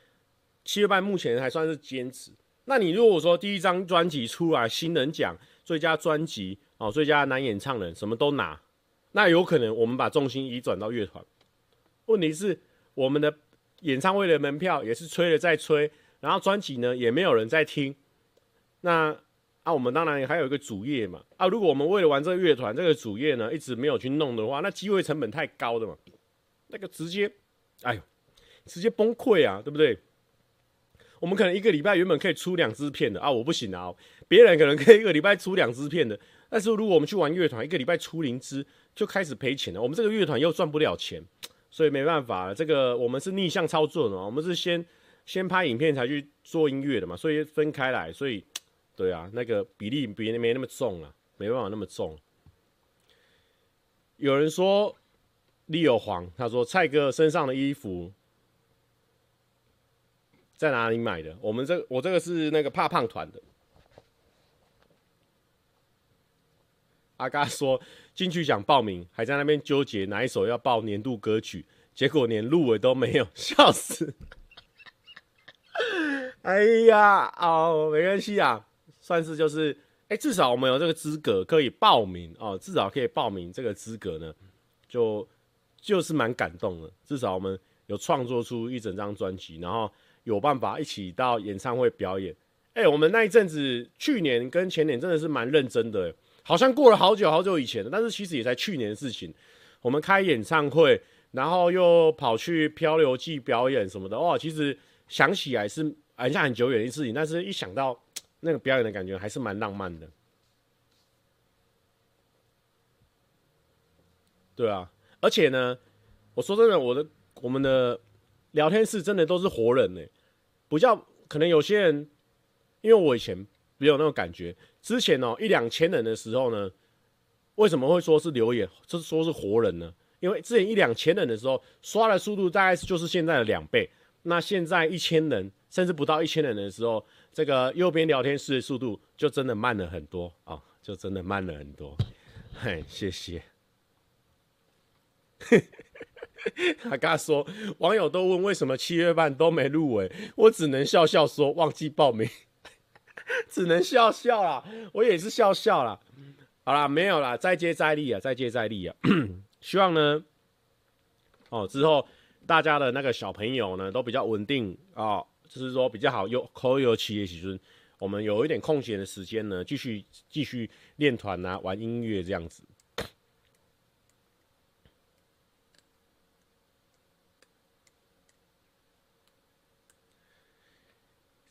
七月半目前还算是坚持。那你如果说第一张专辑出来，新人奖、最佳专辑哦、最佳男演唱人什么都拿，那有可能我们把重心移转到乐团。问题是我们的演唱会的门票也是吹了再吹，然后专辑呢也没有人在听，那。啊，我们当然还有一个主业嘛。啊，如果我们为了玩这个乐团，这个主业呢一直没有去弄的话，那机会成本太高的嘛，那个直接，哎呦，直接崩溃啊，对不对？我们可能一个礼拜原本可以出两支片的啊，我不行啊，别人可能可以一个礼拜出两支片的，但是如果我们去玩乐团，一个礼拜出零支就开始赔钱了。我们这个乐团又赚不了钱，所以没办法，这个我们是逆向操作的嘛，我们是先先拍影片才去做音乐的嘛，所以分开来，所以。对啊，那个比例比没那么重啊，没办法那么重。有人说李有黄，他说蔡哥身上的衣服在哪里买的？我们这我这个是那个怕胖团的。阿嘎说进去想报名，还在那边纠结哪一首要报年度歌曲，结果连入围都没有，笑死！哎呀，哦，没关系啊。算是就是，哎、至少我们有这个资格可以报名哦，至少可以报名这个资格呢，就就是蛮感动的。至少我们有创作出一整张专辑，然后有办法一起到演唱会表演。哎、我们那一阵子去年跟前年真的是蛮认真的，好像过了好久好久以前了，但是其实也才去年的事情。我们开演唱会，然后又跑去漂流记表演什么的，哇，其实想起来是好像很久远的事情，但是一想到。那个表演的感觉还是蛮浪漫的，对啊，而且呢，我说真的，我的我们的聊天室真的都是活人呢，不叫可能有些人，因为我以前没有那种感觉，之前哦一两千人的时候呢，为什么会说是留言，就是说是活人呢？因为之前一两千人的时候，刷的速度大概就是现在的两倍，那现在一千人甚至不到一千人的时候。这个右边聊天室的速度就真的慢了很多啊、哦，就真的慢了很多。嘿，谢谢。他刚说，网友都问为什么七月半都没入围，我只能笑笑说忘记报名，只能笑笑啦。我也是笑笑啦。好啦，没有啦，再接再厉啊，再接再厉啊。希望呢，哦，之后大家的那个小朋友呢都比较稳定啊。哦就是说比较好有口有企业，其实我们有一点空闲的时间呢，继续继续练团啊，玩音乐这样子。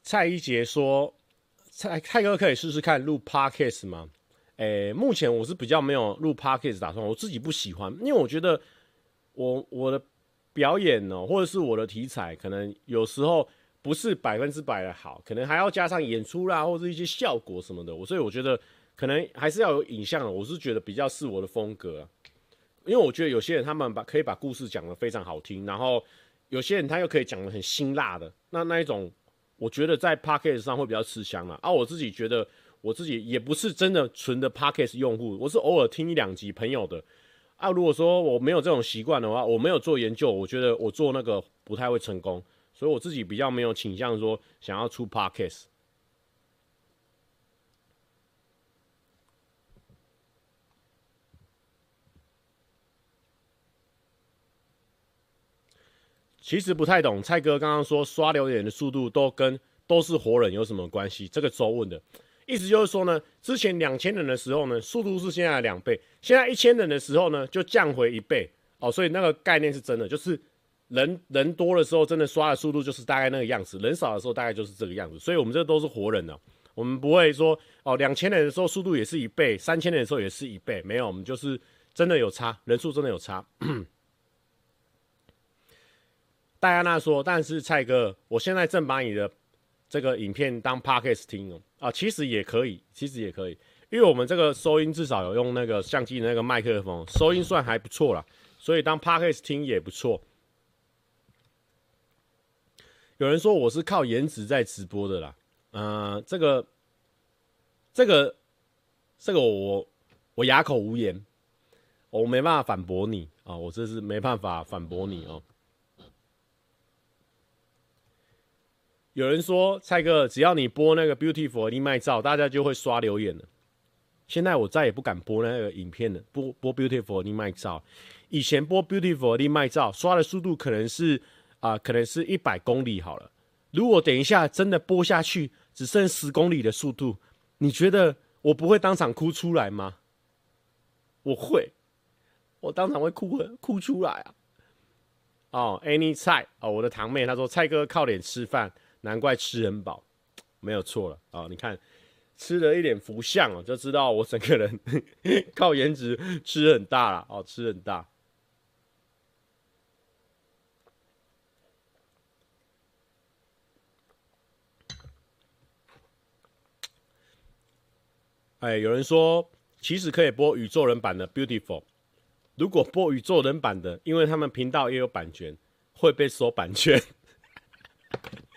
蔡一杰说：“蔡蔡哥可以试试看录 Podcast 吗？”诶、目前我是比较没有录 Podcast 打算，我自己不喜欢，因为我觉得我我的表演呢、或者是我的题材，可能有时候。不是百分之百的好，可能还要加上演出啦，或者一些效果什么的。我所以我觉得可能还是要有影像的。我是觉得比较是我的风格，因为我觉得有些人他们把可以把故事讲得非常好听，然后有些人他又可以讲得很辛辣的，那那一种我觉得在 Podcast 上会比较吃香啊。啊，我自己觉得我自己也不是真的纯的 Podcast 用户，我是偶尔听一两集朋友的。啊，如果说我没有这种习惯的话，我没有做研究，我觉得我做那个不太会成功，所以我自己比较没有倾向说想要出 Podcast。其实不太懂，蔡哥刚刚说刷留言的速度都跟都是活人有什么关系？这个周问的。意思就是说呢，之前两千人的时候呢，速度是现在的两倍；现在一千人的时候呢，就降回一倍哦。所以那个概念是真的，就是人人多的时候，真的刷的速度就是大概那个样子；人少的时候，大概就是这个样子。所以我们这都是活人哦，我们不会说哦，两千人的时候速度也是一倍，三千人的时候也是一倍，没有，我们就是真的有差，人数真的有差。戴安娜说：“但是蔡哥，我现在正把你的。”这个影片当 Podcast 听哦啊，其实也可以，其实也可以，因为我们这个收音至少有用那个相机的那个麦克风，收音算还不错啦，所以当 Podcast 听也不错。有人说我是靠颜值在直播的啦，嗯、这个，这个，这个我我哑口无言，我没办法反驳你啊，我这是没办法反驳你哦。有人说蔡哥，只要你播那个 beautiful 义卖照，大家就会刷留言了。现在我再也不敢播那个影片了，播播 beautiful 义卖照。以前播 beautiful 义卖照，刷的速度可能是啊、可能是一百公里好了。如果等一下真的播下去，只剩十公里的速度，你觉得我不会当场哭出来吗？我会，我当场会哭哭出来啊！哦，Any 菜哦，我的堂妹她说蔡哥靠脸吃饭。难怪吃很饱，没有错了啊！你看，吃了一点福相哦，就知道我整个人 靠颜值吃很大了哦，吃很大。哎，有人说其实可以播宇宙人版的《Beautiful》，如果播宇宙人版的，因为他们频道也有版权，会被收版权。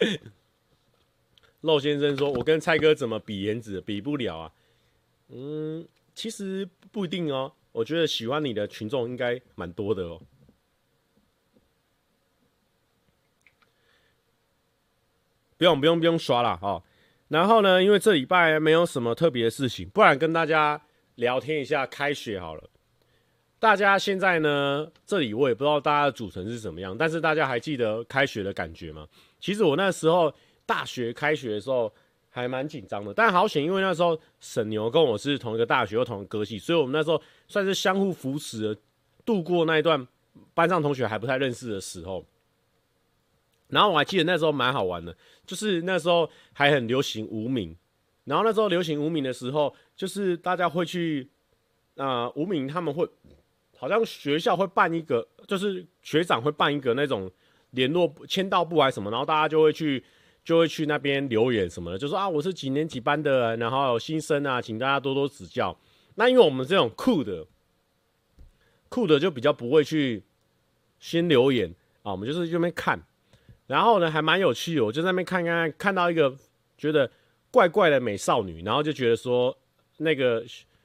肉先生说：“我跟蔡哥怎么比颜值？比不了啊。嗯，其实不一定哦。我觉得喜欢你的群众应该蛮多的哦。不用不用不用刷了哦。然后呢，因为这礼拜没有什么特别的事情，不然跟大家聊天一下开学好了。大家现在呢，这里我也不知道大家的组成是怎么样，但是大家还记得开学的感觉吗？其实我那时候。”大学开学的时候还蛮紧张的，但好险，因为那时候沈牛跟我是同一个大学又同一个系，所以我们那时候算是相互扶持的，度过那一段班上同学还不太认识的时候。然后我还记得那时候蛮好玩的，就是那时候还很流行无名，然后那时候流行无名的时候，就是大家会去啊、无名他们会好像学校会办一个，就是学长会办一个那种联络签到簿还是什么，然后大家就会去。就会去那边留言什么的，就说啊，我是几年几班的，然后有新生啊，请大家多多指教。那因为我们这种酷的，酷的就比较不会去先留言啊，我们就是这边看，然后呢还蛮有趣的，我就在那边看看，看到一个觉得怪怪的美少女，然后就觉得说那个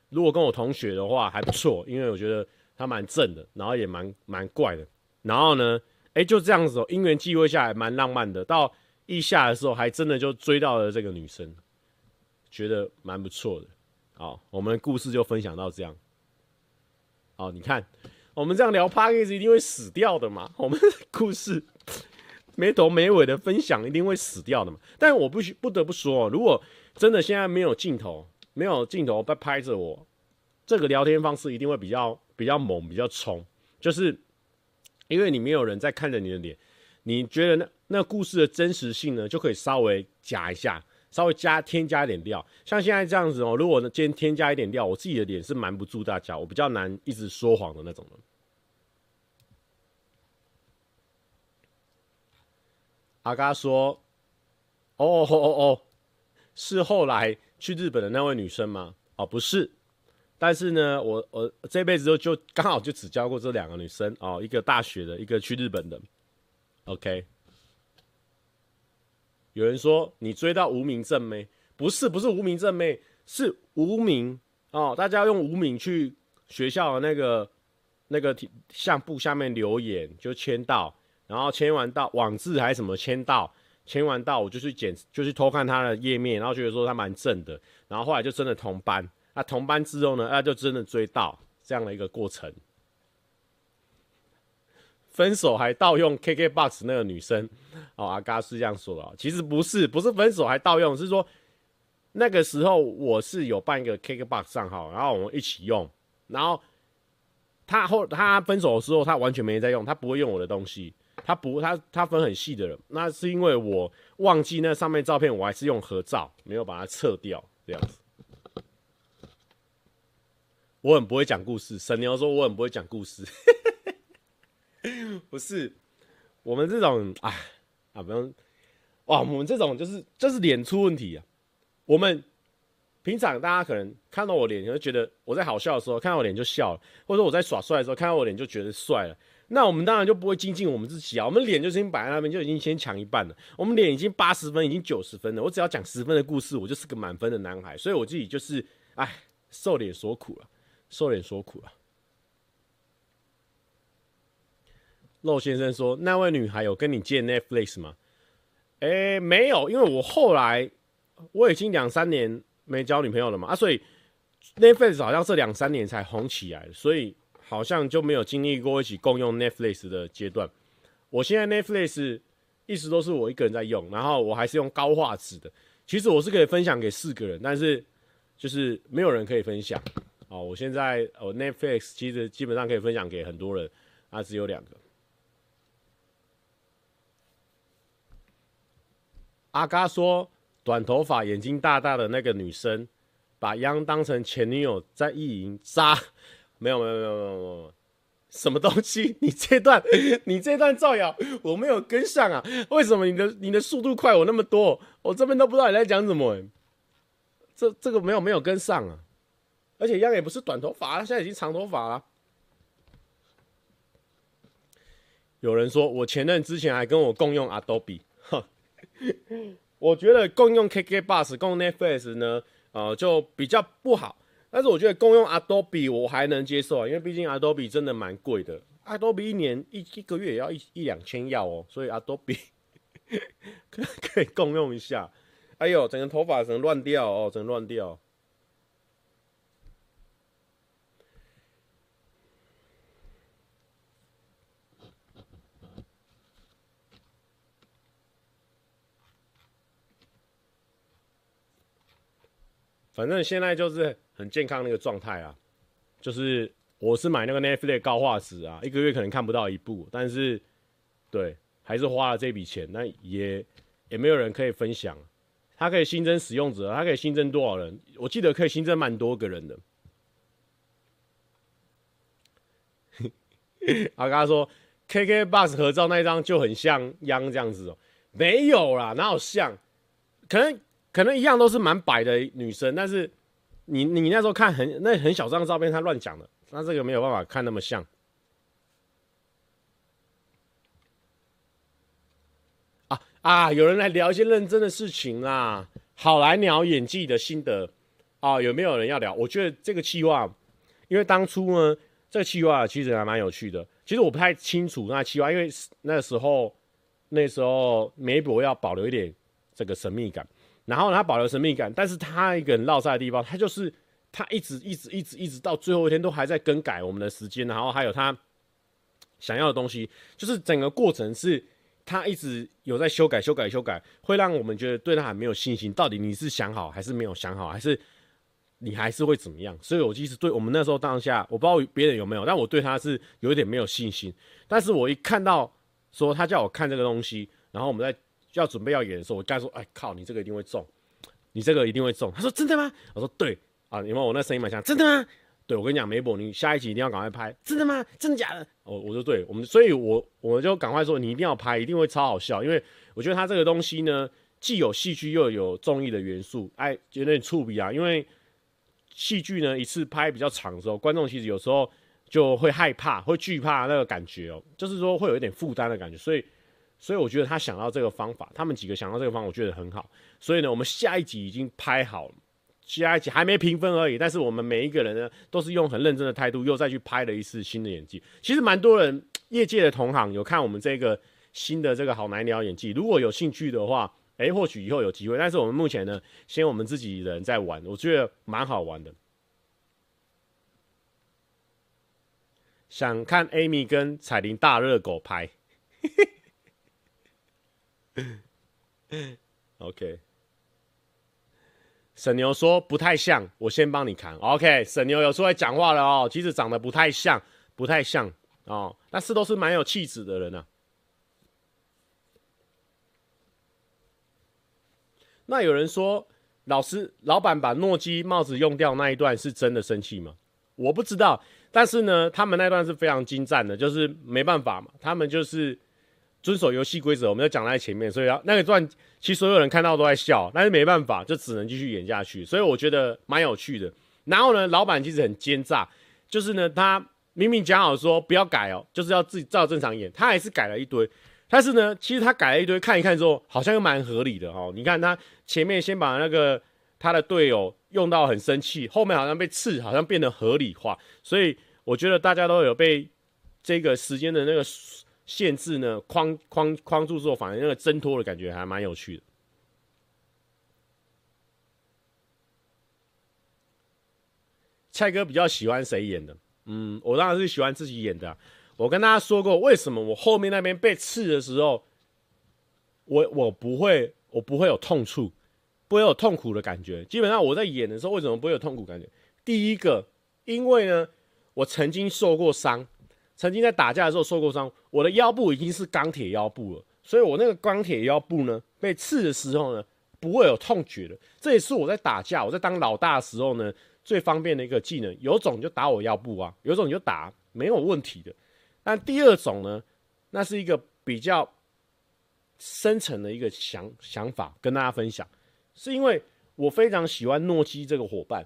如果跟我同学的话还不错，因为我觉得她蛮正的，然后也蛮蛮怪的，然后呢，哎、就这样子哦，因缘际会下来蛮浪漫的，到。一下的时候，还真的就追到了这个女生，觉得蛮不错的。好，我们故事就分享到这样。好，你看，我们这样聊 Podcast 一定会死掉的嘛？我们故事没头没尾的分享，一定会死掉的嘛？但我不需不得不说，如果真的现在没有镜头，没有镜头在拍着我，这个聊天方式一定会比较比较猛，比较冲，就是因为你没有人在看着你的脸。你觉得那那故事的真实性呢，就可以稍微加一下，稍微加添加一点料。像现在这样子哦，如果呢今天添加一点料，我自己的脸是瞒不住大家，我比较难一直说谎的那种人。阿嘎说，哦哦哦哦，是后来去日本的那位女生吗？哦，不是。但是呢，我我这辈子就就刚好就只教过这两个女生哦，一个大学的，一个去日本的。OK。有人说你追到无名正妹，不是不是无名正妹，是无名哦。大家用无名去学校的那个那个相簿下面留言就签到，然后签完到网志还是什么签到，签完到我就去检就去偷看他的页面，然后觉得说他蛮正的，然后后来就真的同班。那、啊、同班之后呢？那、就真的追到这样的一个过程。分手还盗用 KKBOX 那个女生哦，阿嘎是这样说的。其实不是，不是分手还盗用，是说那个时候我是有办一个 KKBOX 账号，然后我们一起用。然后他后他分手的时候，他完全没在用，他不会用我的东西，他不他他分很细的人。那是因为我忘记那上面照片，我还是用合照，没有把它撤掉，这样子。我很不会讲故事，神牛说我很不会讲故事，不是我们这种啊啊不用哇，我们这种就是就是脸出问题啊。我们平常大家可能看到我脸，就觉得我在好笑的时候看到我脸就笑了，或者说我在耍帅的时候看到我脸就觉得帅了。那我们当然就不会精进我们自己啊，我们脸就已经摆在那边，就已经先抢一半了。我们脸已经八十分，已经九十分了。我只要讲十分的故事，我就是个满分的男孩。所以我自己就是哎，受脸所苦了。受脸所苦啊！陆先生说：“那位女孩有跟你借 Netflix 吗？”哎、欸，没有，因为我后来我已经两三年没交女朋友了嘛，啊，所以 Netflix 好像是两三年才红起来，所以好像就没有经历过一起共用 Netflix 的阶段。我现在 Netflix 一直都是我一个人在用，然后我还是用高画质的。其实我是可以分享给四个人，但是就是没有人可以分享。哦，我现在我 Netflix 其实基本上可以分享给很多人，啊，只有两个。阿嘎说，短头发、眼睛大大的那个女生，把央当成前女友在意淫渣，没有没有没有没有没有，什么东西？你这段你这段造谣，我没有跟上啊？为什么你的你的速度快我那么多？我这边都不知道你在讲什么，这这个没有没有跟上啊。而且央也不是短头发，他现在已经长头发了。有人说我前任之前还跟我共用 Adobe，我觉得共用 KK Bus、共用 Netflix 呢，呃，就比较不好。但是我觉得共用 Adobe 我还能接受，因为毕竟 Adobe 真的蛮贵的，Adobe 一年一一个月也要一一两千要哦，所以 Adobe 可 可以共用一下。哎呦，整个头发整乱掉哦，整乱掉。反正现在就是很健康那个状态啊，就是我是买那个 Netflix 高画质啊，一个月可能看不到一部，但是对，还是花了这笔钱，那也也没有人可以分享。它可以新增使用者，它可以新增多少人？我记得可以新增蛮多个人的。阿嘎说，K K Bus 合照那一张就很像央这样子哦，没有啦，哪有像？可能。可能一样都是蛮白的女生，但是你你那时候看很那很小张照片，他乱讲的，那这个没有办法看那么像。啊啊！有人来聊一些认真的事情啦，好来聊演技的心得啊，有没有人要聊？我觉得这个企划，因为当初呢，这个企划其实还蛮有趣的。其实我不太清楚那期望，因为那时候那时候梅博要保留一点这个神秘感。然后他保留神秘感，但是他一个很落在的地方，他就是他一直一直一直一直到最后一天都还在更改我们的时间，然后还有他想要的东西，就是整个过程是他一直有在修改修改修改，会让我们觉得对他还没有信心。到底你是想好还是没有想好，还是你还是会怎么样？所以我其实对我们那时候当下，我不知道别人有没有，但我对他是有一点没有信心。但是我一看到说他叫我看这个东西，然后我们在。就要准备要演的时候，我刚才说：“哎靠，你这个一定会中，你这个一定会中。”他说：“真的吗？”我说：“对啊，因为我那声音蛮像，真的吗？”对，我跟你讲，梅博，你下一集一定要赶快拍，真的吗？真的假的？我我说对，我们所以我，我就赶快说，你一定要拍，一定会超好笑，因为我觉得他这个东西呢，既有戏剧又有综艺的元素，哎，有点触笔啊。因为戏剧呢一次拍比较长的时候，观众其实有时候就会害怕、会惧怕那个感觉哦，就是说会有一点负担的感觉。所以，所以我觉得他想到这个方法，他们几个想到这个方法，我觉得很好。所以呢，我们下一集已经拍好了，下一集还没评分而已。但是我们每一个人呢，都是用很认真的态度，又再去拍了一次新的演技。其实蛮多人业界的同行有看我们这个新的这个好男聊演技，如果有兴趣的话。哎，或许以后有机会，但是我们目前呢，先我们自己人在玩，我觉得蛮好玩的。想看 Amy 跟彩铃大热狗拍 OK。沈牛说不太像，我先帮你扛。OK，沈牛有出来讲话了哦，其实长得不太像，不太像哦，但是都是蛮有气质的人啊。那有人说，老师、老板把诺基帽子用掉那一段是真的生气吗？我不知道，但是呢，他们那段是非常精湛的，就是没办法嘛，他们就是遵守游戏规则，我们要讲在前面，所以要那个段其实所有人看到都在笑，但是没办法，就只能继续演下去，所以我觉得蛮有趣的。然后呢，老板其实很奸诈，就是呢，他明明讲好说不要改哦，就是要自己照正常演，他还是改了一堆。但是呢，其实他改了一堆，看一看之后，好像又蛮合理的哦。你看他前面先把那个他的队友用到很生气，后面好像被刺，好像变得合理化。所以我觉得大家都有被这个时间的那个限制呢框框框住之后，反而那个挣脱的感觉还蛮有趣的。蔡哥比较喜欢谁演的？嗯，我当然是喜欢自己演的。我跟大家说过，为什么我后面那边被刺的时候，我我不会，我不会有痛处，不会有痛苦的感觉。基本上我在演的时候，为什么不会有痛苦感觉？第一个，因为呢，我曾经受过伤，曾经在打架的时候受过伤，我的腰部已经是钢铁腰部了，所以我那个钢铁腰部呢，被刺的时候呢，不会有痛觉的。这也是我在打架，我在当老大的时候呢，最方便的一个技能。有种就打我腰部啊，有种你就打，没有问题的。但第二种呢，那是一个比较深层的一个想想法，跟大家分享，是因为我非常喜欢诺基这个伙伴，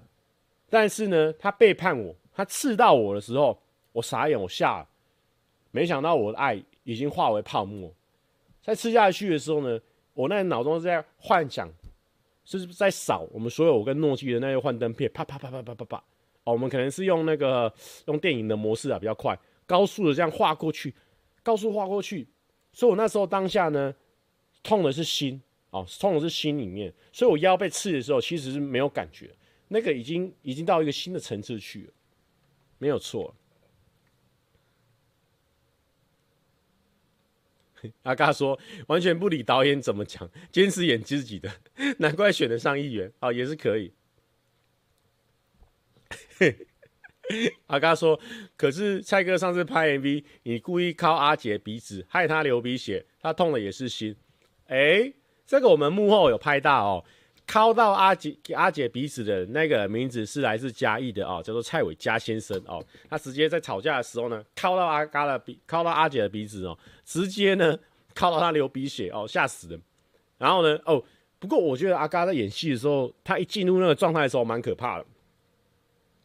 但是呢，他背叛我，他刺到我的时候，我傻眼，我吓了，没想到我的爱已经化为泡沫，在吃下去的时候呢，我那脑中是在幻想，就是在扫我们所有我跟诺基的那些幻灯片，啪啪啪啪啪啪啪，哦，我们可能是用那个用电影的模式啊，比较快。高速的这样划过去，高速划过去，所以我那时候当下呢，痛的是心哦，痛的是心里面，所以我腰被刺的时候其实是没有感觉，那个已经已经到一个新的层次去了，没有错。阿嘎说完全不理导演怎么讲，坚持演自己的，难怪选得上议员啊，也是可以。阿嘎说：“可是蔡哥上次拍 MV，你故意靠阿杰鼻子，害他流鼻血，他痛了也是心。哎、欸，这个我们幕后有拍到哦，敲到阿杰阿杰鼻子的那个名字是来自嘉义的哦，叫做蔡伟嘉先生哦。他直接在吵架的时候呢，敲到阿嘎的鼻，敲到阿杰的鼻子哦，直接呢敲到他流鼻血哦，吓死人。然后呢，哦，不过我觉得阿嘎在演戏的时候，他一进入那个状态的时候，蛮可怕的。”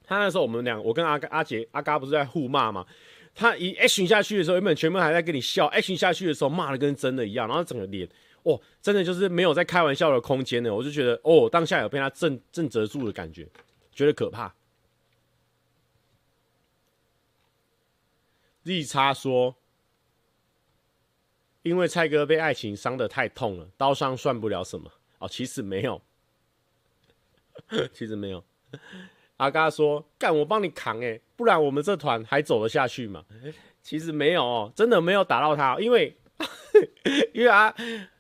他那时候我们俩，我跟阿阿杰阿嘎不是在互骂吗？他一 action 下去的时候，原本全部还在跟你笑，action 下去的时候骂的跟真的一样，然后整个脸，哦，真的就是没有在开玩笑的空间呢。我就觉得，哦，当下有被他震震折住的感觉，觉得可怕。利差说，因为蔡哥被爱情伤得太痛了，刀伤算不了什么哦，其实没有，其实没有。阿嘎说：“干，我帮你扛哎，不然我们这团还走得下去吗？”其实没有哦，真的没有打到他，因为 因为阿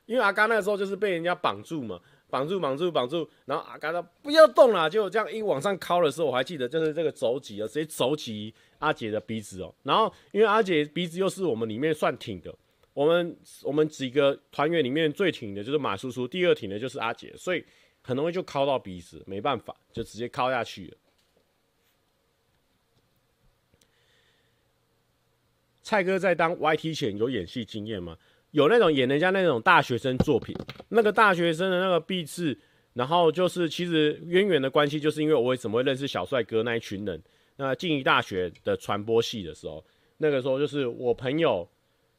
因为阿嘎那个时候就是被人家绑住嘛，绑住绑住绑住，然后阿嘎说不要动了，就这样一往上靠的时候，我还记得就是这个肘击啊，直接肘击阿杰的鼻子哦。然后因为阿杰鼻子又是我们里面算挺的，我们我们几个团员里面最挺的就是马叔叔，第二挺的就是阿杰，所以很容易就靠到鼻子，没办法，就直接靠下去了。蔡哥在当 YT 前有演戏经验吗？有那种演人家那种大学生作品，那个大学生的那个壁纸，然后就是其实渊源的关系，就是因为我为什么会认识小帅哥那一群人。那静宜大学的传播系的时候，那个时候就是我朋友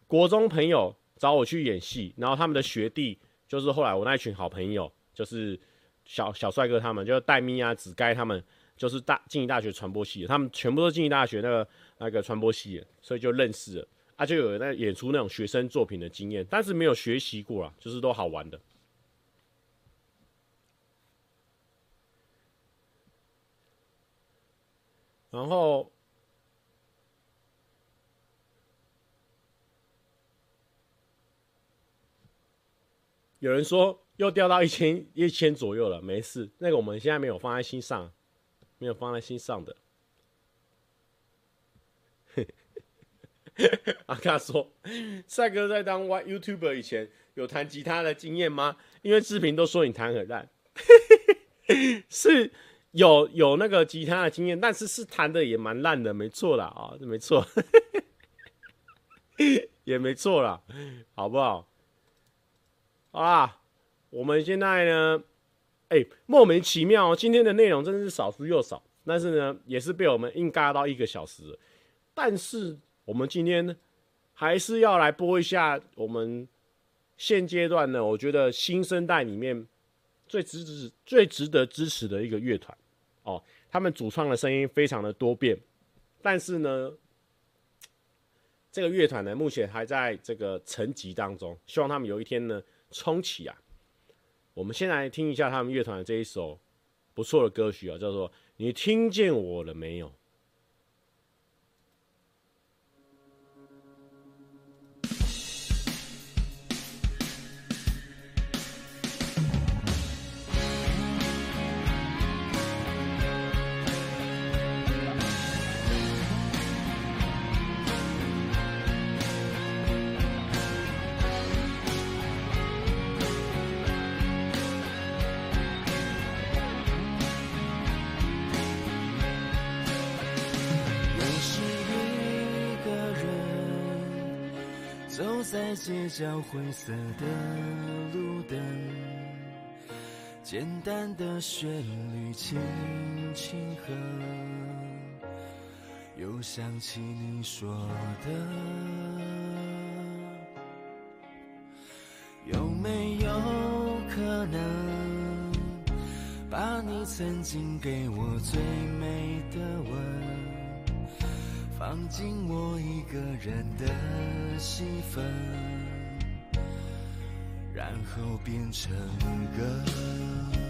国中朋友找我去演戏，然后他们的学弟就是后来我那一群好朋友，就是小小帅哥他们，就是戴咪啊、子该他们，就是大静宜大学传播系，他们全部都是静宜大学那个那个传播系的，所以就认识了啊，就有那演出那种学生作品的经验，但是没有学习过啊，就是都好玩的。然后有人说又掉到一千一千左右了，没事，那个我们现在没有放在心上，没有放在心上的。阿卡说，帅哥在当 Youtuber 以前有弹吉他的经验吗？因为视频都说你弹很烂，是。有有那个吉他的经验，但是是弹的也蛮烂的，没错啦啊，没错，也没错啦，好不好？好啊，我们现在呢，哎、莫名其妙，今天的内容真的是少之又少，但是呢，也是被我们硬嘎到一个小时。但是我们今天还是要来播一下我们现阶段呢，我觉得新生代里面最值值最值得支持的一个乐团。哦，他们主创的声音非常的多变，但是呢，这个乐团呢目前还在这个沉寂当中，希望他们有一天呢冲起啊！我们先来听一下他们乐团的这一首不错的歌曲啊，叫做《你听见我了没有》。走在街角灰色的路灯，简单的旋律轻轻和，又想起你说的，有没有可能把你曾经给我最美的吻？放进我一个人的戏份，然后变成歌。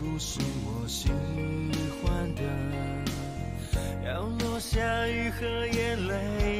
不是我喜欢的，要落下雨和眼泪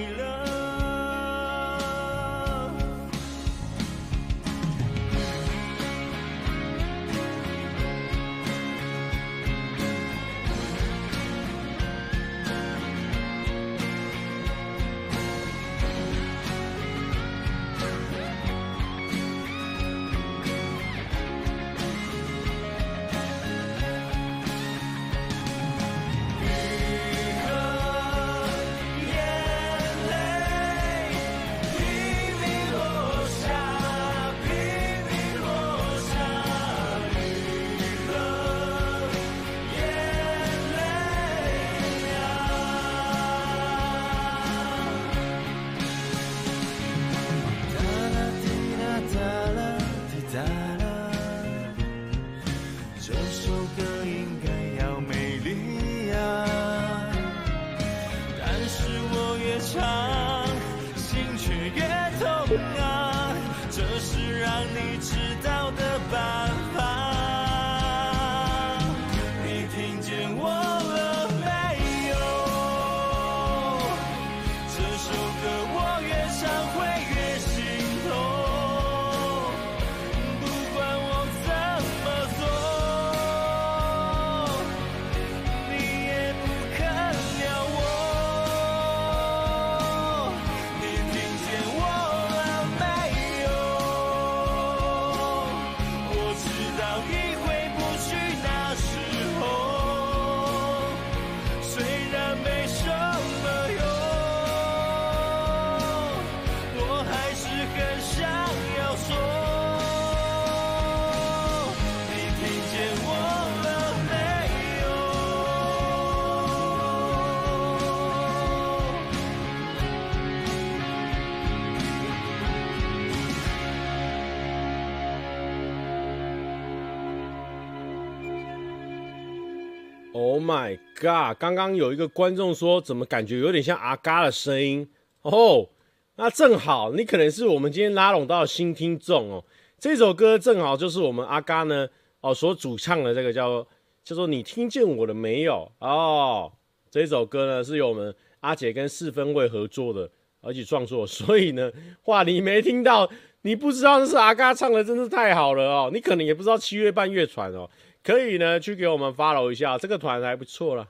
Oh my god！刚刚有一个观众说，怎么感觉有点像阿嘎的声音哦那正好，你可能是我们今天拉拢到的新听众哦。这首歌正好就是我们阿嘎呢哦所主唱的这个叫叫做你听见我了没有哦？这首歌呢是由我们阿姐跟四分卫合作的，而且创作，所以呢，话你没听到，你不知道那是阿嘎唱的，真是太好了哦。你可能也不知道七月半月传哦。可以呢，去给我们 follow 一下，这个团还不错啦，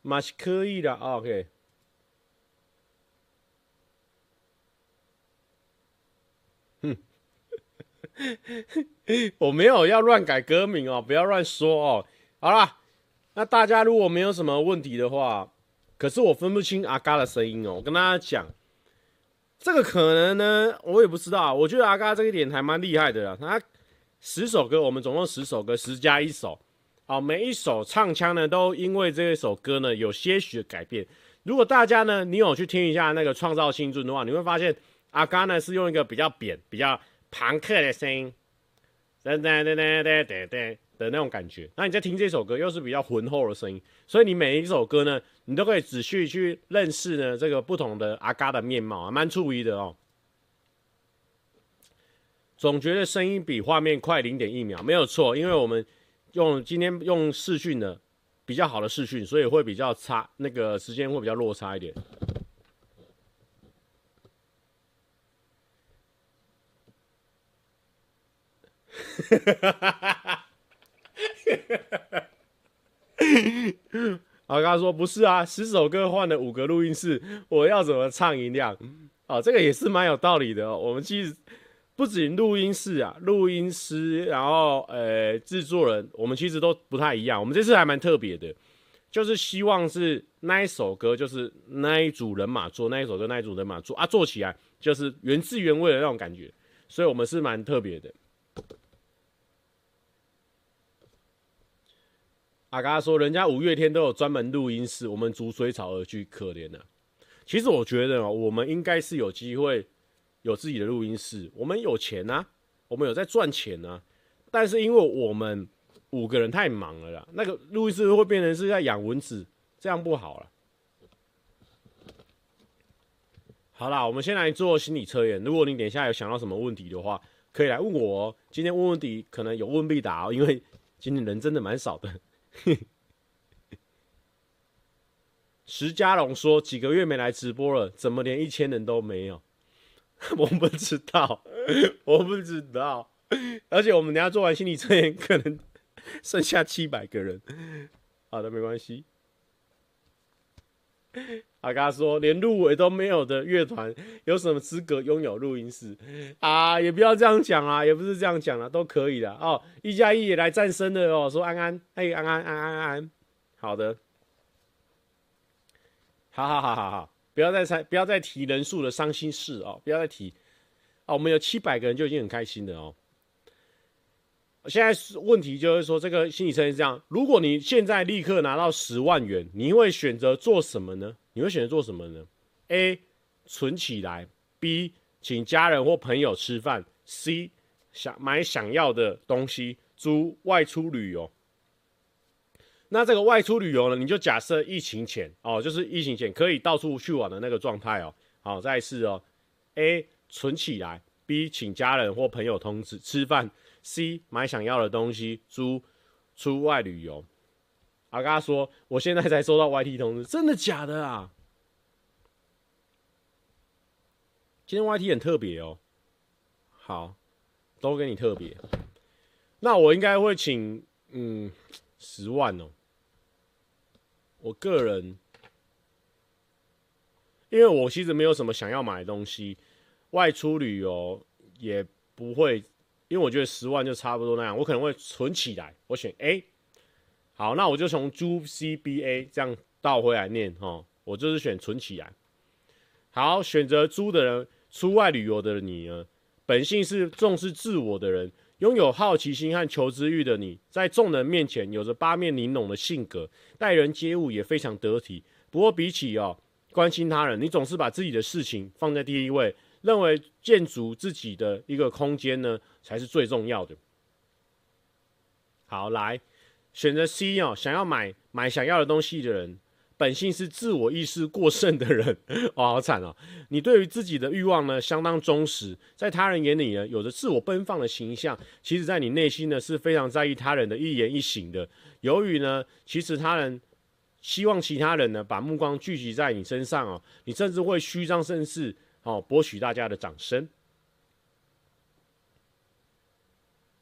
嘛是可以的。OK，哼，我没有要乱改歌名哦，不要乱说哦。好啦，那大家如果没有什么问题的话，可是我分不清阿嘎的声音哦。我跟大家讲，这个可能呢，我也不知道。我觉得阿嘎这一点还蛮厉害的啦，他。十首歌，我们总共十首歌，十加一首，好，每一首唱腔呢，都因为这一首歌呢有些许的改变。如果大家呢，你有去听一下那个创造青春的话，你会发现阿嘎呢是用一个比较扁、比较庞克的声音，噔噔噔噔噔噔噔的那种感觉。那你在听这首歌，又是比较浑厚的声音，所以你每一首歌呢，你都可以仔细去认识呢这个不同的阿嘎的面貌啊，蛮注意的哦。总觉得声音比画面快零点一秒，没有错，因为我们用今天用视讯的比较好的视讯，所以会比较差，那个时间会比较落差一点。哈哈哈哈哈哈！阿嘎说不是啊，十首歌换了五个录音室，我要怎么唱音量？哦，这个也是蛮有道理的哦。我们其实。不仅录音室啊，录音师，然后呃，制作人，我们其实都不太一样。我们这次还蛮特别的，就是希望是那一首歌，就是那一组人马做那一首歌，那一组人马做啊，做起来就是原汁原味的那种感觉。所以我们是蛮特别的。阿嘎说，人家五月天都有专门录音室，我们逐水草而居，可怜了。其实我觉得，我们应该是有机会。有自己的录音室，我们有钱、啊，我们有在赚钱、啊，但是因为我们五个人太忙了啦，那个录音室会变成是在养蚊子，这样不好了。好啦，我们先来做心理测验。如果你等一下有想到什么问题的话，可以来问我哦。今天问问题可能有问必答哦，因为今天人真的蛮少的。石家龙说几个月没来直播了，怎么连一千人都没有？我不知道，我不知道，而且我们等下做完心理测验，可能剩下七百个人。好的，没关系。阿嘎说，连入围都没有的乐团，有什么资格拥有录音室啊？也不要这样讲啊，也不是这样讲啊，都可以的哦。一加一也来战胜了哦，说安安，嘿，安安安安安安，好的，好好好好好。不要再猜，不要再提人数的伤心事哦！不要再提哦，我们有七百个人就已经很开心了哦。现在问题就是说，这个心理测验是这样：如果你现在立刻拿到十万元，你会选择做什么呢？你会选择做什么呢？A. 存起来；B. 请家人或朋友吃饭；C. 想买想要的东西；租外出旅游。那这个外出旅游呢？你就假设疫情前哦，就是疫情前可以到处去玩的那个状态哦。好，再试哦。A 存起来，B 请家人或朋友通知吃饭，C 买想要的东西，租出外旅游。阿嘎说，我现在才收到 YT 通知，真的假的啊？今天 YT 很特别哦。好，都给你特别。那我应该会请嗯十万哦。我个人，因为我其实没有什么想要买的东西，外出旅游也不会，因为我觉得十万就差不多那样，我可能会存起来。我选 A，好，那我就从租 CBA 这样倒回来念哈，我就是选存起来。好，选择租的人，出外旅游的你呢，本性是重视自我的人。拥有好奇心和求知欲的你，在众人面前有着八面玲珑的性格，待人接物也非常得体。不过，比起哦关心他人，你总是把自己的事情放在第一位，认为建筑自己的一个空间呢才是最重要的。好，来选择 C 哦，想要买买想要的东西的人，本性是自我意识过剩的人，哇，好惨哦！你对于自己的欲望呢，相当忠实，在他人眼里呢，有着自我奔放的形象，其实在你内心呢，是非常在意他人的一言一行的。由于呢，其实他人希望其他人呢，把目光聚集在你身上哦，你甚至会虚张声势哦，博取大家的掌声。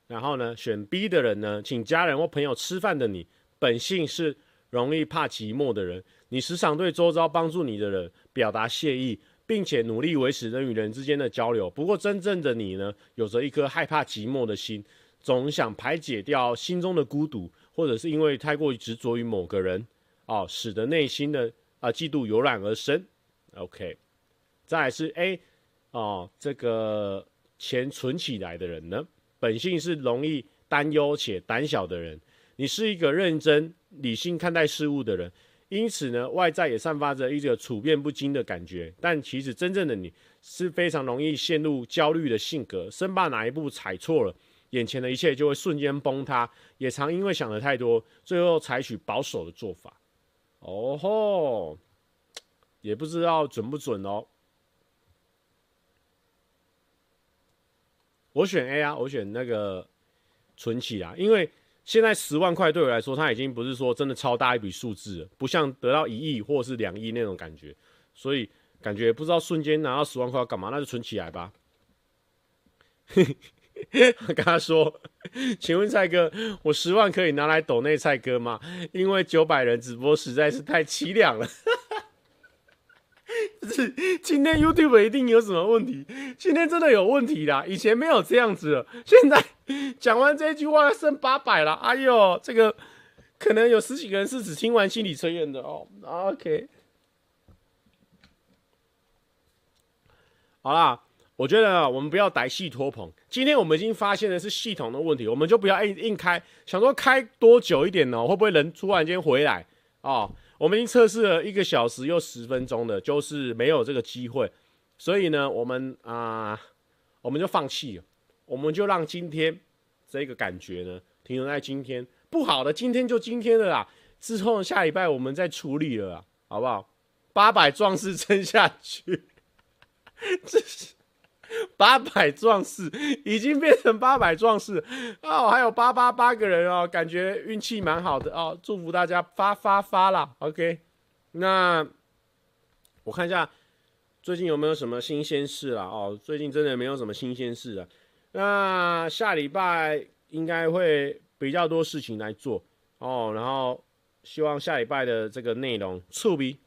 然后呢，选 B 的人呢，请家人或朋友吃饭的你，本性是。容易怕寂寞的人，你时常对周遭帮助你的人表达谢意，并且努力维持人与人之间的交流。不过，真正的你呢，有着一颗害怕寂寞的心，总想排解掉心中的孤独，或者是因为太过于执着于某个人，哦，使得内心的啊、嫉妒油然而生。OK，再来是 A，哦，这个钱存起来的人呢，本性是容易担忧且胆小的人。你是一个认真、理性看待事物的人，因此呢，外在也散发着一个处变不惊的感觉。但其实真正的你是非常容易陷入焦虑的性格，生怕哪一步踩错了，眼前的一切就会瞬间崩塌。也常因为想得太多，最后采取保守的做法。哦吼，也不知道准不准哦。我选 A 啊，我选那个存起啊，因为。现在十万块对我来说，它已经不是说真的超大一笔数字了，不像得到一亿或是两亿那种感觉，所以感觉不知道瞬间拿到十万块要干嘛，那就存起来吧。我跟他说：“请问蔡哥，我十万可以拿来抖内蔡哥吗？因为九百人直播实在是太凄凉了。”是，今天 YouTube 一定有什么问题？今天真的有问题啦！以前没有这样子了，现在讲完这一句话剩八百了。哎呦，这个可能有十几个人是只听完心理测验的哦。OK，好啦，我觉得我们不要歹戏拖棚。今天我们已经发现的是系统的问题，我们就不要硬硬开，想说开多久一点呢？会不会人突然间回来哦？我们已经测试了一个小时又十分钟的，就是没有这个机会，所以呢，我们啊、我们就放弃了，我们就让今天这个感觉呢停留在今天，不好的今天就今天了啦，之后下礼拜我们再处理了啦，好不好？八百壮士撑下去，这是。八百壮士已经变成八百壮士哦，还有八八八个人哦，感觉运气蛮好的哦，祝福大家发发发啦，OK。那我看一下最近有没有什么新鲜事啦哦，最近真的没有什么新鲜事啊。那下礼拜应该会比较多事情来做哦，然后希望下礼拜的这个内容触笔。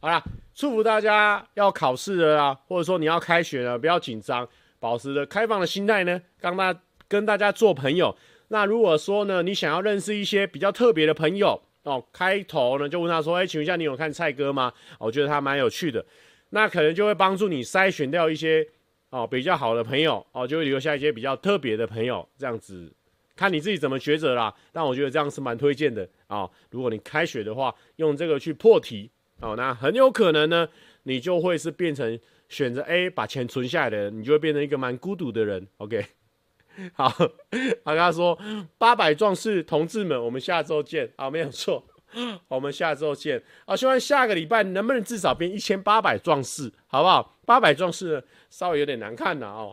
好啦。祝福大家要考试了啊，或者说你要开学了，不要紧张，保持着开放的心态呢，跟大跟大家做朋友。那如果说呢，你想要认识一些比较特别的朋友哦，开头呢就问他说：“哎，请问一下，你有看蔡哥吗？”我觉得他蛮有趣的，那可能就会帮助你筛选掉一些哦比较好的朋友哦，就会留下一些比较特别的朋友，这样子看你自己怎么抉择啦。但我觉得这样是蛮推荐的啊，哦，如果你开学的话，用这个去破题。哦，那很有可能呢，你就会是变成选择 A 把钱存下来的人，你就会变成一个蛮孤独的人。OK，好，他跟他说八百壮士同志们，我们下周见。好，没有错，我们下周见。好，希望下个礼拜能不能至少变一千八百壮士，好不好？八百壮士稍微有点难看呐，哦。